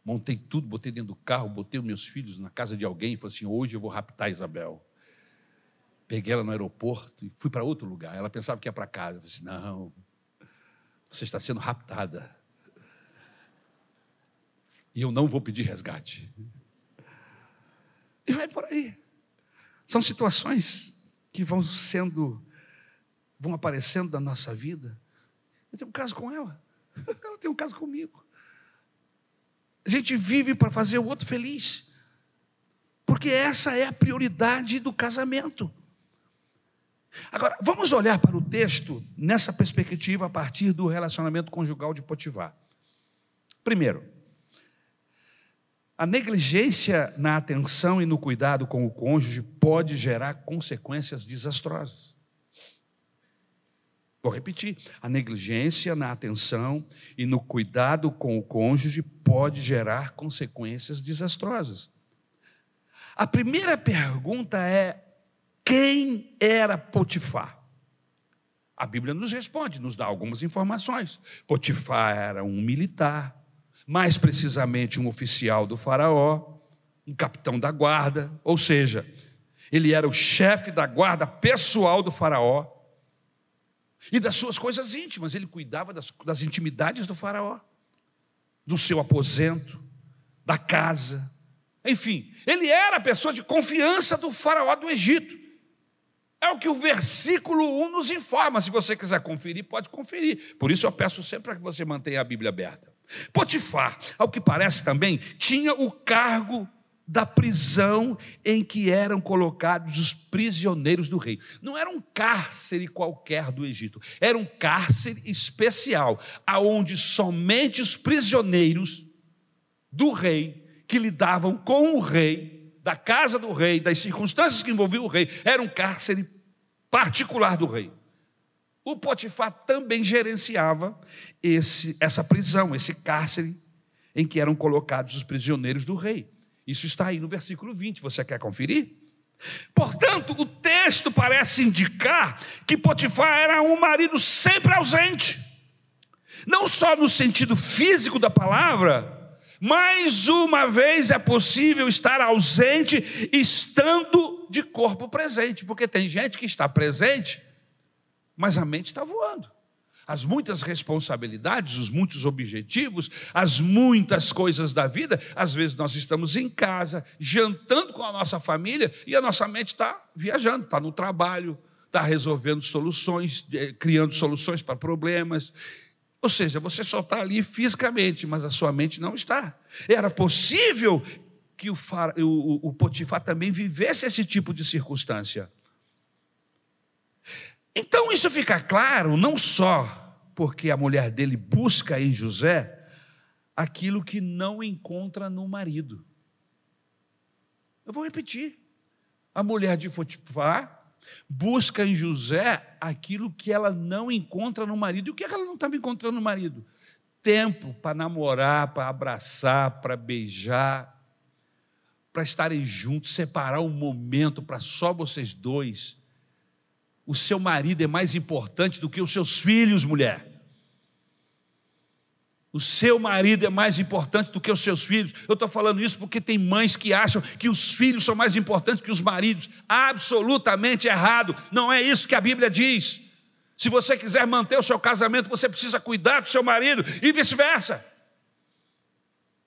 S1: montei tudo, botei dentro do carro, botei os meus filhos na casa de alguém e falei assim: hoje eu vou raptar a Isabel. Peguei ela no aeroporto e fui para outro lugar. Ela pensava que ia para casa. Eu disse: assim, Não, você está sendo raptada. E eu não vou pedir resgate. E vai por aí. São situações que vão sendo, vão aparecendo na nossa vida. Eu tenho um caso com ela. Ela tem um caso comigo. A gente vive para fazer o outro feliz. Porque essa é a prioridade do casamento. Agora, vamos olhar para o texto nessa perspectiva a partir do relacionamento conjugal de Potifar. Primeiro, a negligência na atenção e no cuidado com o cônjuge pode gerar consequências desastrosas. Vou repetir: a negligência na atenção e no cuidado com o cônjuge pode gerar consequências desastrosas. A primeira pergunta é: quem era Potifar? A Bíblia nos responde, nos dá algumas informações. Potifar era um militar, mais precisamente um oficial do Faraó, um capitão da guarda, ou seja, ele era o chefe da guarda pessoal do Faraó e das suas coisas íntimas, ele cuidava das, das intimidades do Faraó, do seu aposento, da casa, enfim, ele era a pessoa de confiança do Faraó do Egito. É o que o versículo 1 nos informa. Se você quiser conferir, pode conferir. Por isso eu peço sempre para que você mantenha a Bíblia aberta. Potifar, ao que parece também, tinha o cargo da prisão em que eram colocados os prisioneiros do rei. Não era um cárcere qualquer do Egito, era um cárcere especial, aonde somente os prisioneiros do rei que lidavam com o rei da casa do rei, das circunstâncias que envolviam o rei, era um cárcere particular do rei. O Potifar também gerenciava esse, essa prisão, esse cárcere em que eram colocados os prisioneiros do rei. Isso está aí no versículo 20. Você quer conferir? Portanto, o texto parece indicar que Potifar era um marido sempre ausente. Não só no sentido físico da palavra, mais uma vez é possível estar ausente estando de corpo presente, porque tem gente que está presente, mas a mente está voando. As muitas responsabilidades, os muitos objetivos, as muitas coisas da vida, às vezes nós estamos em casa, jantando com a nossa família e a nossa mente está viajando, está no trabalho, está resolvendo soluções, eh, criando soluções para problemas. Ou seja, você só está ali fisicamente, mas a sua mente não está. Era possível que o, o, o Potifar também vivesse esse tipo de circunstância. Então isso fica claro não só porque a mulher dele busca em José aquilo que não encontra no marido. Eu vou repetir. A mulher de Potifar busca em José aquilo que ela não encontra no marido. E o que, é que ela não estava encontrando no marido? Tempo para namorar, para abraçar, para beijar, para estarem juntos, separar um momento para só vocês dois. O seu marido é mais importante do que os seus filhos, mulher. O seu marido é mais importante do que os seus filhos. Eu estou falando isso porque tem mães que acham que os filhos são mais importantes que os maridos. Absolutamente errado. Não é isso que a Bíblia diz. Se você quiser manter o seu casamento, você precisa cuidar do seu marido e vice-versa.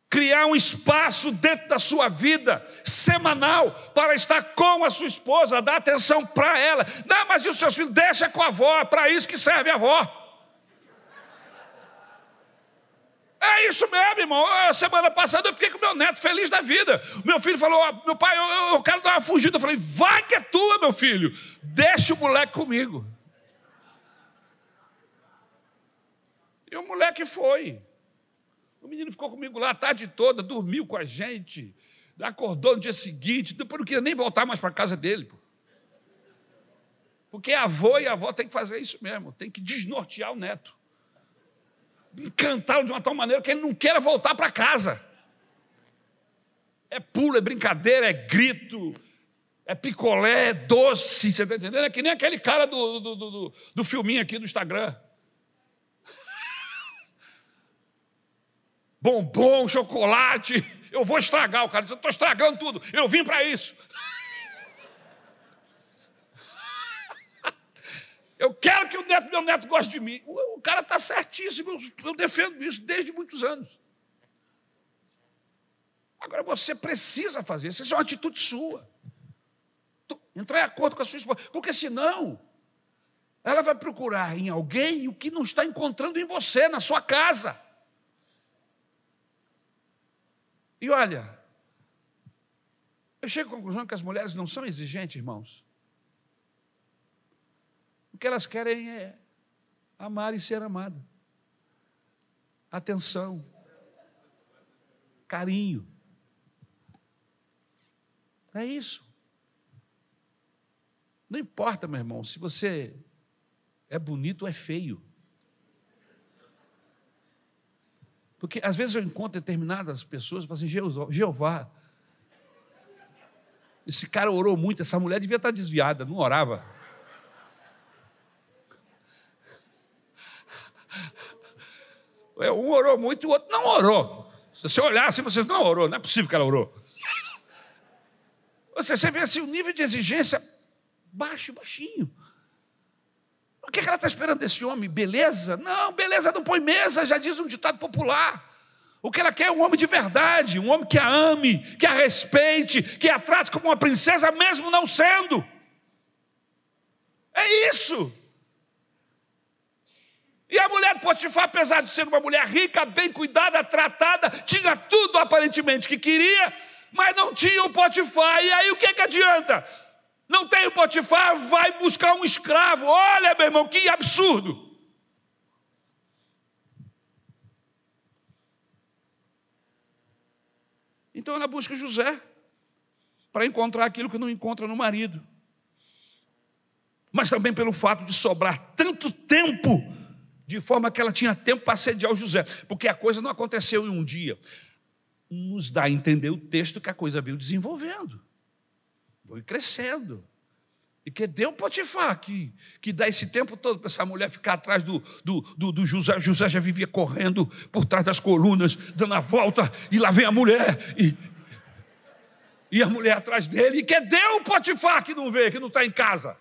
S1: Criar um espaço dentro da sua vida semanal para estar com a sua esposa, dar atenção para ela. Não, mas e os seus filhos? Deixa com a avó, é para isso que serve a avó. É isso mesmo, irmão. Semana passada eu fiquei com meu neto feliz da vida. Meu filho falou: Meu pai, eu, eu quero dar uma fugida. Eu falei: Vai que é tua, meu filho. Deixa o moleque comigo. E o moleque foi. O menino ficou comigo lá a tarde toda, dormiu com a gente, acordou no dia seguinte, depois não queria nem voltar mais para casa dele. Porque avô e avó tem que fazer isso mesmo, tem que desnortear o neto encantá-lo de uma tal maneira que ele não queira voltar para casa. É pulo, é brincadeira, é grito, é picolé, é doce, você está entendendo? É que nem aquele cara do, do, do, do filminho aqui do Instagram. Bombom, chocolate, eu vou estragar. O cara Eu estou estragando tudo, eu vim para isso. Eu quero que o neto, meu neto goste de mim. O cara está certíssimo, eu defendo isso desde muitos anos. Agora você precisa fazer isso, isso é uma atitude sua. Entrar em acordo com a sua esposa, porque senão Ela vai procurar em alguém o que não está encontrando em você, na sua casa. E olha, eu chego à conclusão que as mulheres não são exigentes, irmãos. O que elas querem é amar e ser amada. Atenção, carinho. É isso. Não importa, meu irmão, se você é bonito ou é feio. Porque às vezes eu encontro determinadas pessoas e falo assim: Jeová, esse cara orou muito, essa mulher devia estar desviada, não orava. Um orou muito e o outro não orou. Se você olhar assim, você não orou, não é possível que ela orou. Você, você vê assim o nível de exigência baixo, baixinho. O que ela está esperando desse homem? Beleza? Não, beleza não põe mesa, já diz um ditado popular. O que ela quer é um homem de verdade, um homem que a ame, que a respeite, que a trate como uma princesa, mesmo não sendo. É isso. E a mulher de Potifar, apesar de ser uma mulher rica, bem cuidada, tratada, tinha tudo aparentemente que queria, mas não tinha o Potifar. E aí o que, que adianta? Não tem o Potifar, vai buscar um escravo. Olha, meu irmão, que absurdo. Então ela busca José para encontrar aquilo que não encontra no marido. Mas também pelo fato de sobrar tanto tempo, de forma que ela tinha tempo para assediar o José, porque a coisa não aconteceu em um dia. Nos dá a entender o texto que a coisa veio desenvolvendo. Foi crescendo. E que deu Potifar, que, que dá esse tempo todo para essa mulher ficar atrás do, do, do, do, José. José já vivia correndo por trás das colunas, dando a volta, e lá vem a mulher, e, e a mulher atrás dele. E que deu Potifar que não vê, que não está em casa?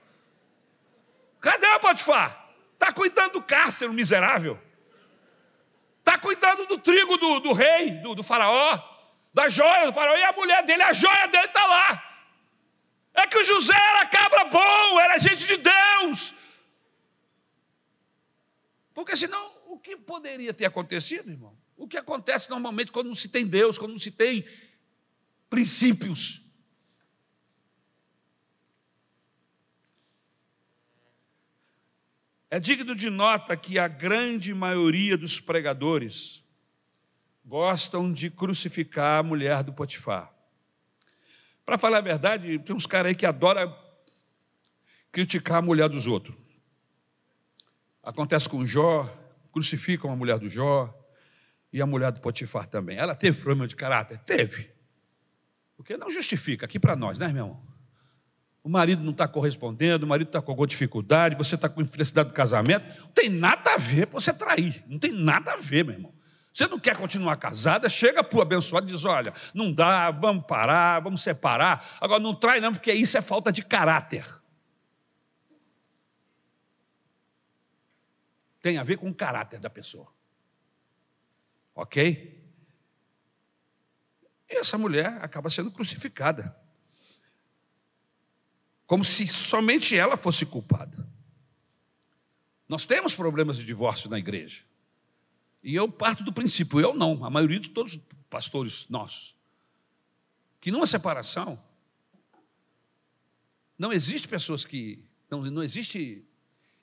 S1: Cadê o Potifar? Está cuidando do cárcere, miserável. Está cuidando do trigo do, do rei, do, do faraó, da joia do faraó, e a mulher dele, a joia dele está lá. É que o José era cabra bom, era gente de Deus. Porque senão, o que poderia ter acontecido, irmão? O que acontece normalmente quando não se tem Deus, quando não se tem princípios? É digno de nota que a grande maioria dos pregadores gostam de crucificar a mulher do Potifar. Para falar a verdade, tem uns caras aí que adoram criticar a mulher dos outros. Acontece com Jó, crucificam a mulher do Jó e a mulher do Potifar também. Ela teve problema de caráter? Teve. Porque não justifica aqui para nós, né, meu irmão? O marido não está correspondendo, o marido está com alguma dificuldade, você está com infelicidade do casamento. Não tem nada a ver para você trair. Não tem nada a ver, meu irmão. Você não quer continuar casada, chega para o abençoado e diz: olha, não dá, vamos parar, vamos separar. Agora não trai, não, porque isso é falta de caráter. Tem a ver com o caráter da pessoa. Ok? E essa mulher acaba sendo crucificada. Como se somente ela fosse culpada. Nós temos problemas de divórcio na igreja. E eu parto do princípio, eu não, a maioria de todos os pastores nossos, que numa separação não existe pessoas que não, não existe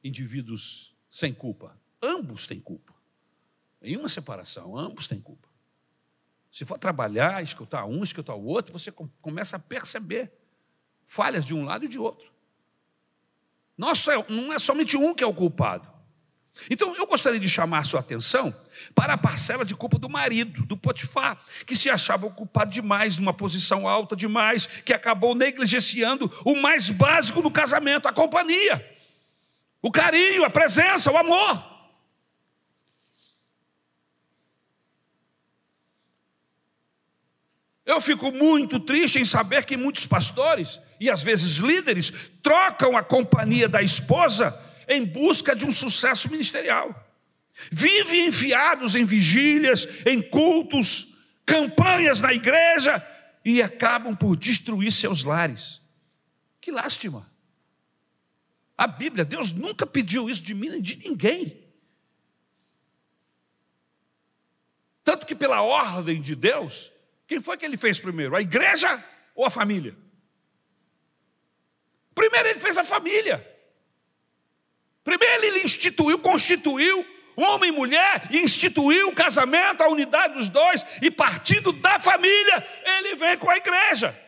S1: indivíduos sem culpa. Ambos têm culpa. Em uma separação, ambos têm culpa. Se for trabalhar, escutar um, escutar o outro, você começa a perceber falhas de um lado e de outro. Nossa, não é somente um que é o culpado. Então, eu gostaria de chamar sua atenção para a parcela de culpa do marido, do Potifar, que se achava ocupado demais, numa posição alta demais, que acabou negligenciando o mais básico do casamento, a companhia, o carinho, a presença, o amor. Eu fico muito triste em saber que muitos pastores e às vezes líderes trocam a companhia da esposa em busca de um sucesso ministerial. Vivem enfiados em vigílias, em cultos, campanhas na igreja e acabam por destruir seus lares. Que lástima. A Bíblia, Deus nunca pediu isso de mim nem de ninguém. Tanto que, pela ordem de Deus, quem foi que ele fez primeiro? A igreja ou a família? Primeiro ele fez a família. Primeiro ele instituiu, constituiu homem e mulher, e instituiu o casamento, a unidade dos dois, e partindo da família, ele vem com a igreja.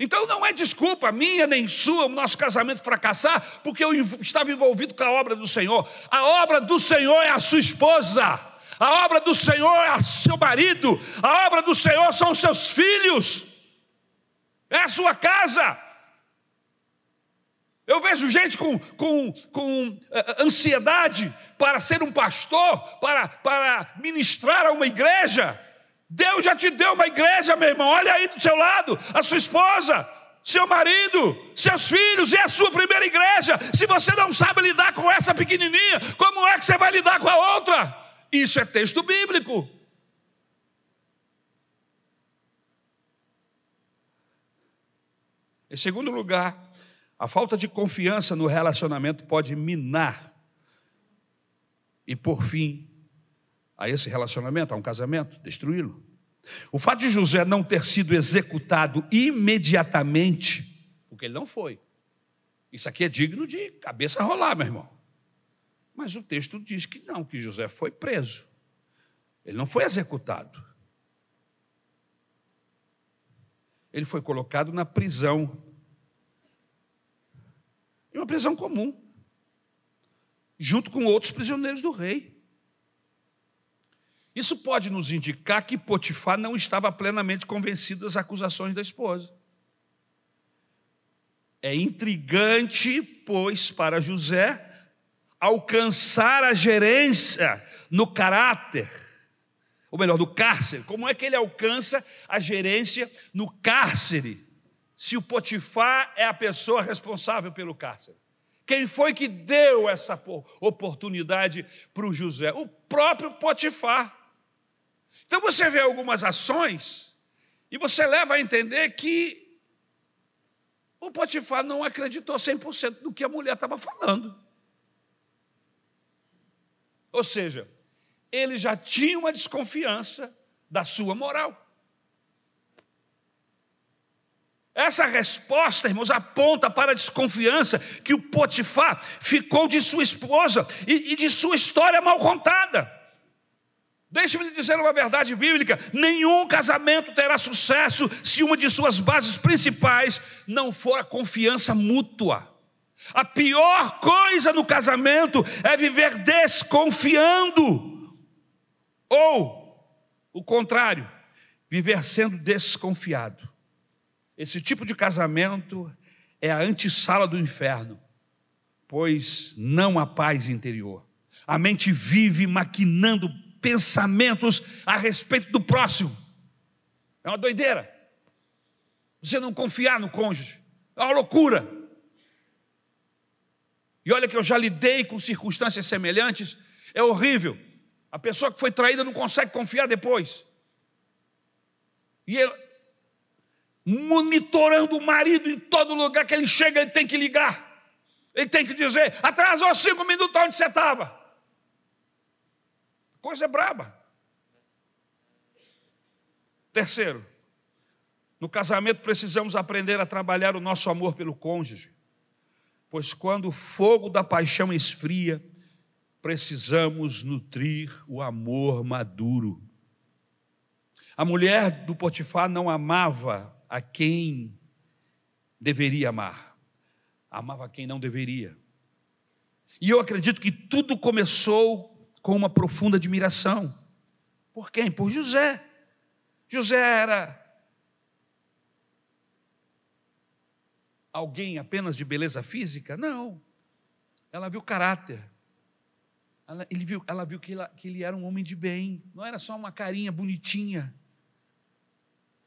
S1: Então não é desculpa minha nem sua o nosso casamento fracassar, porque eu estava envolvido com a obra do Senhor. A obra do Senhor é a sua esposa, a obra do Senhor é seu marido, a obra do Senhor são seus filhos, é a sua casa. Eu vejo gente com, com, com uh, ansiedade para ser um pastor, para, para ministrar a uma igreja. Deus já te deu uma igreja, meu irmão. Olha aí do seu lado, a sua esposa, seu marido, seus filhos, e a sua primeira igreja. Se você não sabe lidar com essa pequenininha, como é que você vai lidar com a outra? Isso é texto bíblico. Em segundo lugar, a falta de confiança no relacionamento pode minar e, por fim, a esse relacionamento, a um casamento, destruí-lo. O fato de José não ter sido executado imediatamente, porque ele não foi. Isso aqui é digno de cabeça rolar, meu irmão. Mas o texto diz que não, que José foi preso. Ele não foi executado. Ele foi colocado na prisão. Em uma prisão comum. Junto com outros prisioneiros do rei. Isso pode nos indicar que Potifar não estava plenamente convencido das acusações da esposa. É intrigante, pois, para José alcançar a gerência no caráter, ou melhor, no cárcere. Como é que ele alcança a gerência no cárcere? Se o Potifar é a pessoa responsável pelo cárcere. Quem foi que deu essa oportunidade para o José? O próprio Potifar. Então você vê algumas ações e você leva a entender que o Potifar não acreditou 100% no que a mulher estava falando. Ou seja, ele já tinha uma desconfiança da sua moral. Essa resposta, irmãos, aponta para a desconfiança que o Potifar ficou de sua esposa e, e de sua história mal contada. Deixe-me lhe dizer uma verdade bíblica: nenhum casamento terá sucesso se uma de suas bases principais não for a confiança mútua. A pior coisa no casamento é viver desconfiando, ou o contrário, viver sendo desconfiado. Esse tipo de casamento é a antessala do inferno, pois não há paz interior. A mente vive maquinando pensamentos a respeito do próximo. É uma doideira. Você não confiar no cônjuge. É uma loucura. E olha que eu já lidei com circunstâncias semelhantes. É horrível. A pessoa que foi traída não consegue confiar depois. E eu, monitorando o marido em todo lugar que ele chega, ele tem que ligar. Ele tem que dizer: atrasou cinco minutos onde você estava. Coisa braba. Terceiro, no casamento precisamos aprender a trabalhar o nosso amor pelo cônjuge, pois quando o fogo da paixão esfria, precisamos nutrir o amor maduro. A mulher do Potifar não amava a quem deveria amar, amava quem não deveria. E eu acredito que tudo começou com uma profunda admiração. Por quem? Por José. José era alguém apenas de beleza física? Não. Ela viu caráter. Ela, ele viu, ela viu que, ela, que ele era um homem de bem, não era só uma carinha bonitinha.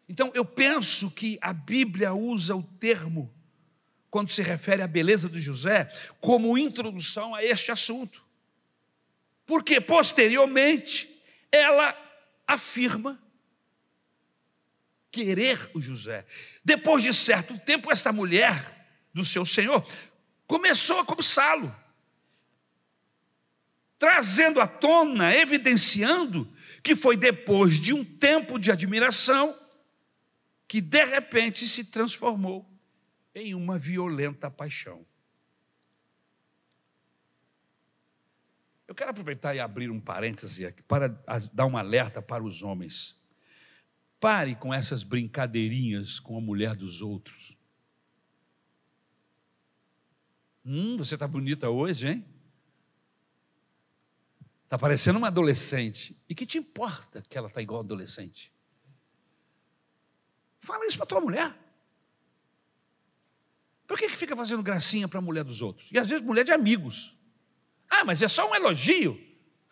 S1: Então, eu penso que a Bíblia usa o termo, quando se refere à beleza de José, como introdução a este assunto. Porque posteriormente ela afirma querer o José. Depois de certo tempo, esta mulher do seu senhor começou a cobiçá-lo, trazendo à tona, evidenciando que foi depois de um tempo de admiração que de repente se transformou em uma violenta paixão. Eu quero aproveitar e abrir um parêntese aqui para dar um alerta para os homens. Pare com essas brincadeirinhas com a mulher dos outros. Hum, você está bonita hoje, hein? Está parecendo uma adolescente. E que te importa que ela está igual adolescente? Fala isso para tua mulher. Por que, que fica fazendo gracinha para a mulher dos outros? E às vezes mulher de amigos. Ah, mas é só um elogio.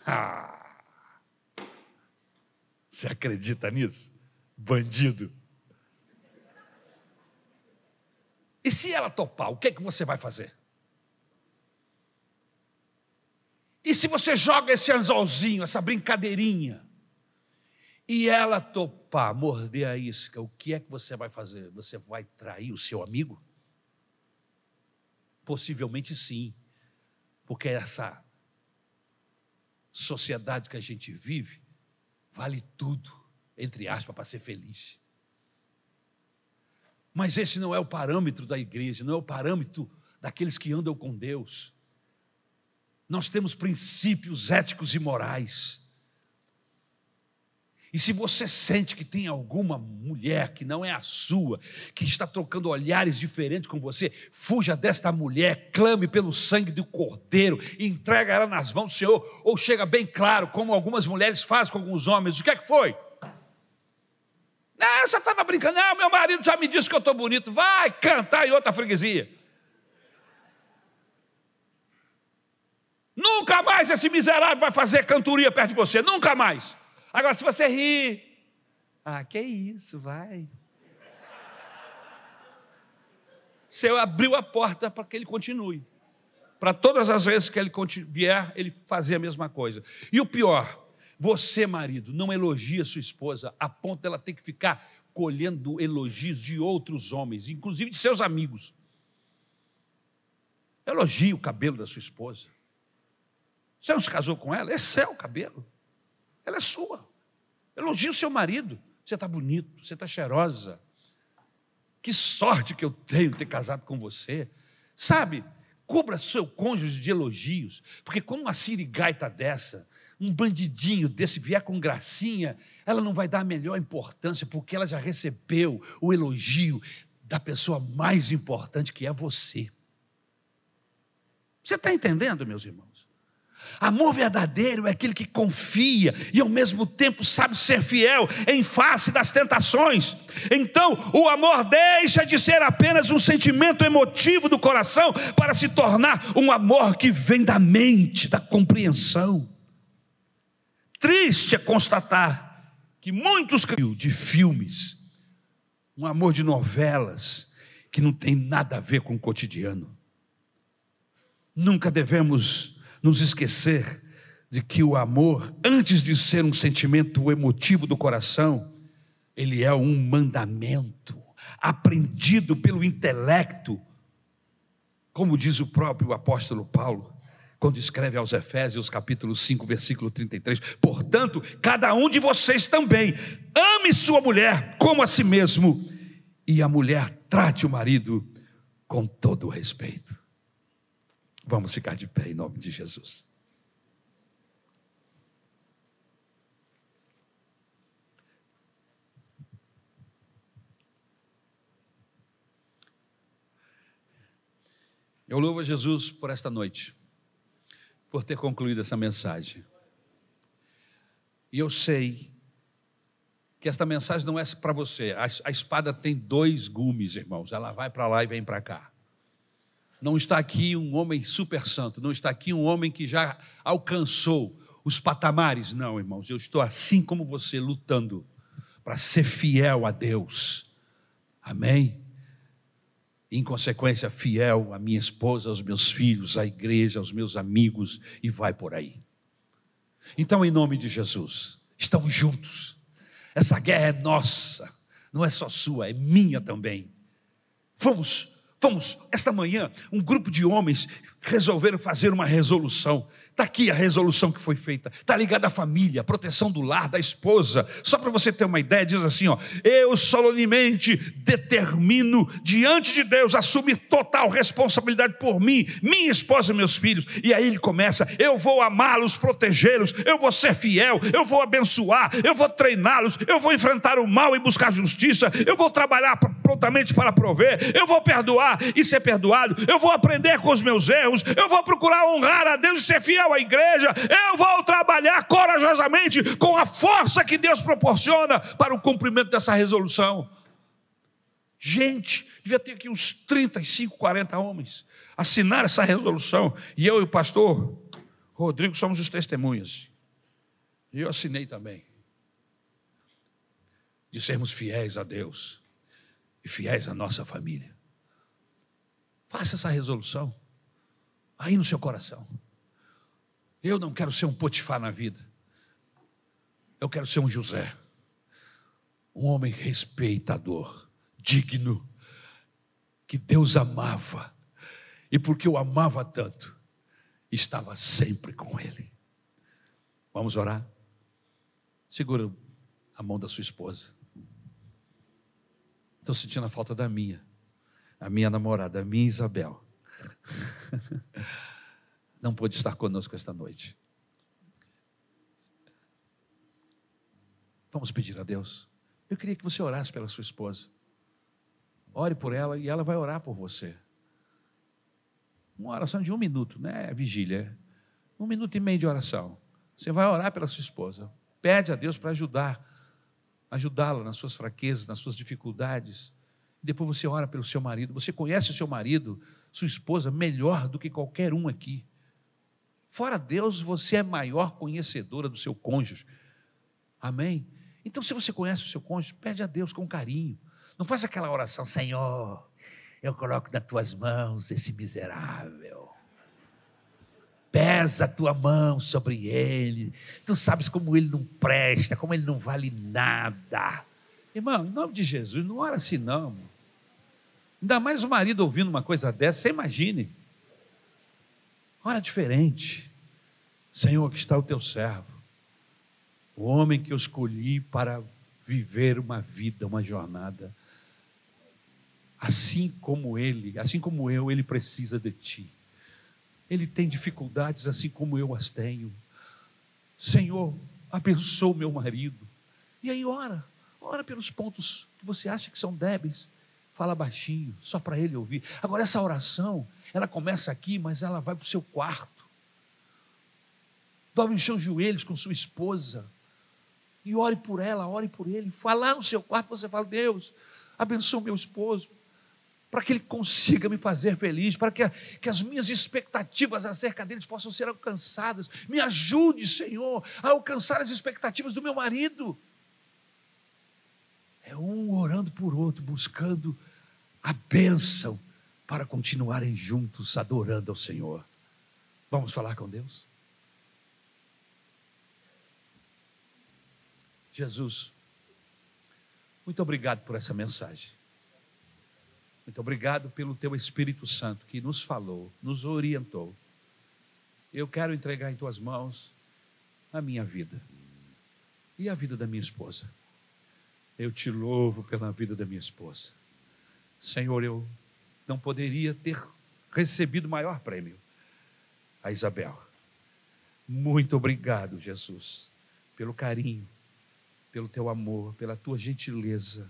S1: Ah, você acredita nisso? Bandido. E se ela topar, o que, é que você vai fazer? E se você joga esse anzolzinho, essa brincadeirinha, e ela topar, morder a isca, o que é que você vai fazer? Você vai trair o seu amigo? Possivelmente sim, porque essa sociedade que a gente vive vale tudo, entre aspas, para ser feliz. Mas esse não é o parâmetro da igreja, não é o parâmetro daqueles que andam com Deus. Nós temos princípios éticos e morais. E se você sente que tem alguma mulher que não é a sua, que está trocando olhares diferentes com você, fuja desta mulher, clame pelo sangue do cordeiro entrega ela nas mãos do Senhor, ou chega bem claro, como algumas mulheres fazem com alguns homens: o que é que foi? Não, eu só estava brincando, não, meu marido já me disse que eu estou bonito, vai cantar em outra freguesia. Nunca mais esse miserável vai fazer cantoria perto de você, nunca mais. Agora, se você rir, ah, que isso, vai. Você abriu a porta para que ele continue. Para todas as vezes que ele vier, ele fazer a mesma coisa. E o pior, você, marido, não elogia sua esposa a ponto dela ter que ficar colhendo elogios de outros homens, inclusive de seus amigos. Elogie o cabelo da sua esposa. Você não se casou com ela? Esse é o cabelo. Ela é sua. Elogie o seu marido. Você está bonito, você está cheirosa. Que sorte que eu tenho de ter casado com você. Sabe, cubra seu cônjuge de elogios, porque quando uma sirigaita dessa, um bandidinho desse vier com gracinha, ela não vai dar a melhor importância, porque ela já recebeu o elogio da pessoa mais importante, que é você. Você está entendendo, meus irmãos? Amor verdadeiro é aquele que confia e ao mesmo tempo sabe ser fiel em face das tentações. Então, o amor deixa de ser apenas um sentimento emotivo do coração para se tornar um amor que vem da mente, da compreensão. Triste é constatar que muitos de filmes, um amor de novelas que não tem nada a ver com o cotidiano. Nunca devemos nos esquecer de que o amor, antes de ser um sentimento emotivo do coração, ele é um mandamento aprendido pelo intelecto, como diz o próprio apóstolo Paulo, quando escreve aos Efésios, capítulo 5, versículo 33. Portanto, cada um de vocês também ame sua mulher como a si mesmo, e a mulher trate o marido com todo o respeito. Vamos ficar de pé em nome de Jesus. Eu louvo a Jesus por esta noite, por ter concluído essa mensagem. E eu sei que esta mensagem não é para você. A, a espada tem dois gumes, irmãos. Ela vai para lá e vem para cá. Não está aqui um homem super santo, não está aqui um homem que já alcançou os patamares. Não, irmãos, eu estou assim como você, lutando para ser fiel a Deus. Amém? Em consequência, fiel à minha esposa, aos meus filhos, à igreja, aos meus amigos e vai por aí. Então, em nome de Jesus, estamos juntos. Essa guerra é nossa. não é só sua, é minha também. Vamos, vamos, esta manhã, um grupo de homens resolveram fazer uma resolução. Está aqui a resolução que foi feita. Está ligada à família, à proteção do lar, da esposa. Só para você ter uma ideia, diz assim: ó, eu solenemente determino diante de Deus assumir total responsabilidade por mim, minha esposa e meus filhos. E aí ele começa: eu vou amá-los, protegê-los, eu vou ser fiel, eu vou abençoar, eu vou treiná-los, eu vou enfrentar o mal e buscar justiça, eu vou trabalhar prontamente para prover, eu vou perdoar e ser perdoado, eu vou aprender com os meus erros, eu vou procurar honrar a Deus e ser fiel à igreja, eu vou trabalhar corajosamente com a força que Deus proporciona para o cumprimento dessa resolução. Gente, devia ter aqui uns 35, 40 homens assinar essa resolução, e eu e o pastor Rodrigo somos os testemunhas. E eu assinei também. De sermos fiéis a Deus e fiéis à nossa família. Faça essa resolução aí no seu coração. Eu não quero ser um Potifar na vida. Eu quero ser um José. Um homem respeitador, digno, que Deus amava. E porque o amava tanto, estava sempre com ele. Vamos orar? Segura a mão da sua esposa. Estou sentindo a falta da minha, a minha namorada, a minha Isabel. não pôde estar conosco esta noite. Vamos pedir a Deus. Eu queria que você orasse pela sua esposa. Ore por ela e ela vai orar por você. Uma oração de um minuto, né? Vigília. Um minuto e meio de oração. Você vai orar pela sua esposa. Pede a Deus para ajudar, ajudá-la nas suas fraquezas, nas suas dificuldades. Depois você ora pelo seu marido. Você conhece o seu marido, sua esposa, melhor do que qualquer um aqui. Fora Deus, você é maior conhecedora do seu cônjuge. Amém? Então, se você conhece o seu cônjuge, pede a Deus com carinho. Não faça aquela oração, Senhor, eu coloco nas tuas mãos esse miserável. Pesa a tua mão sobre ele. Tu sabes como ele não presta, como ele não vale nada. Irmão, em nome de Jesus, não ora assim não. Ainda mais o marido ouvindo uma coisa dessa, você imagine. Ora diferente. Senhor, aqui está o teu servo, o homem que eu escolhi para viver uma vida, uma jornada. Assim como ele, assim como eu, ele precisa de ti. Ele tem dificuldades assim como eu as tenho. Senhor, abençoa o meu marido. E aí ora, ora pelos pontos que você acha que são débeis. Fala baixinho, só para ele ouvir. Agora essa oração, ela começa aqui, mas ela vai para o seu quarto. Dobre os seus joelhos com sua esposa. E ore por ela, ore por ele. Fala no seu quarto, você fala, Deus, abençoe meu esposo. Para que ele consiga me fazer feliz, para que, que as minhas expectativas acerca deles possam ser alcançadas. Me ajude, Senhor, a alcançar as expectativas do meu marido. É um orando por outro, buscando a bênção para continuarem juntos adorando ao Senhor. Vamos falar com Deus? Jesus, muito obrigado por essa mensagem. Muito obrigado pelo teu Espírito Santo que nos falou, nos orientou. Eu quero entregar em tuas mãos a minha vida e a vida da minha esposa. Eu te louvo pela vida da minha esposa. Senhor, eu não poderia ter recebido maior prêmio. A Isabel. Muito obrigado, Jesus, pelo carinho, pelo teu amor, pela tua gentileza,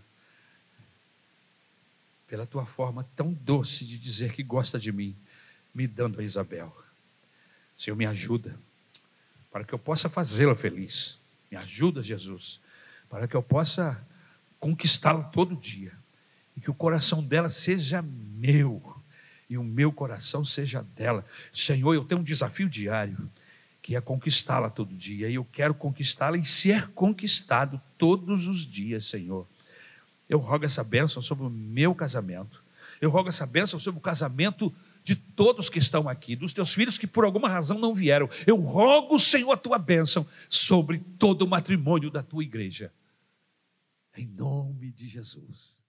S1: pela tua forma tão doce de dizer que gosta de mim, me dando a Isabel. Senhor, me ajuda para que eu possa fazê-la feliz. Me ajuda, Jesus, para que eu possa conquistá-la todo dia e que o coração dela seja meu e o meu coração seja dela. Senhor, eu tenho um desafio diário que é conquistá-la todo dia e eu quero conquistá-la e ser conquistado todos os dias, Senhor. Eu rogo essa bênção sobre o meu casamento. Eu rogo essa bênção sobre o casamento de todos que estão aqui, dos teus filhos que por alguma razão não vieram. Eu rogo, Senhor, a tua bênção sobre todo o matrimônio da tua igreja. Em nome de Jesus.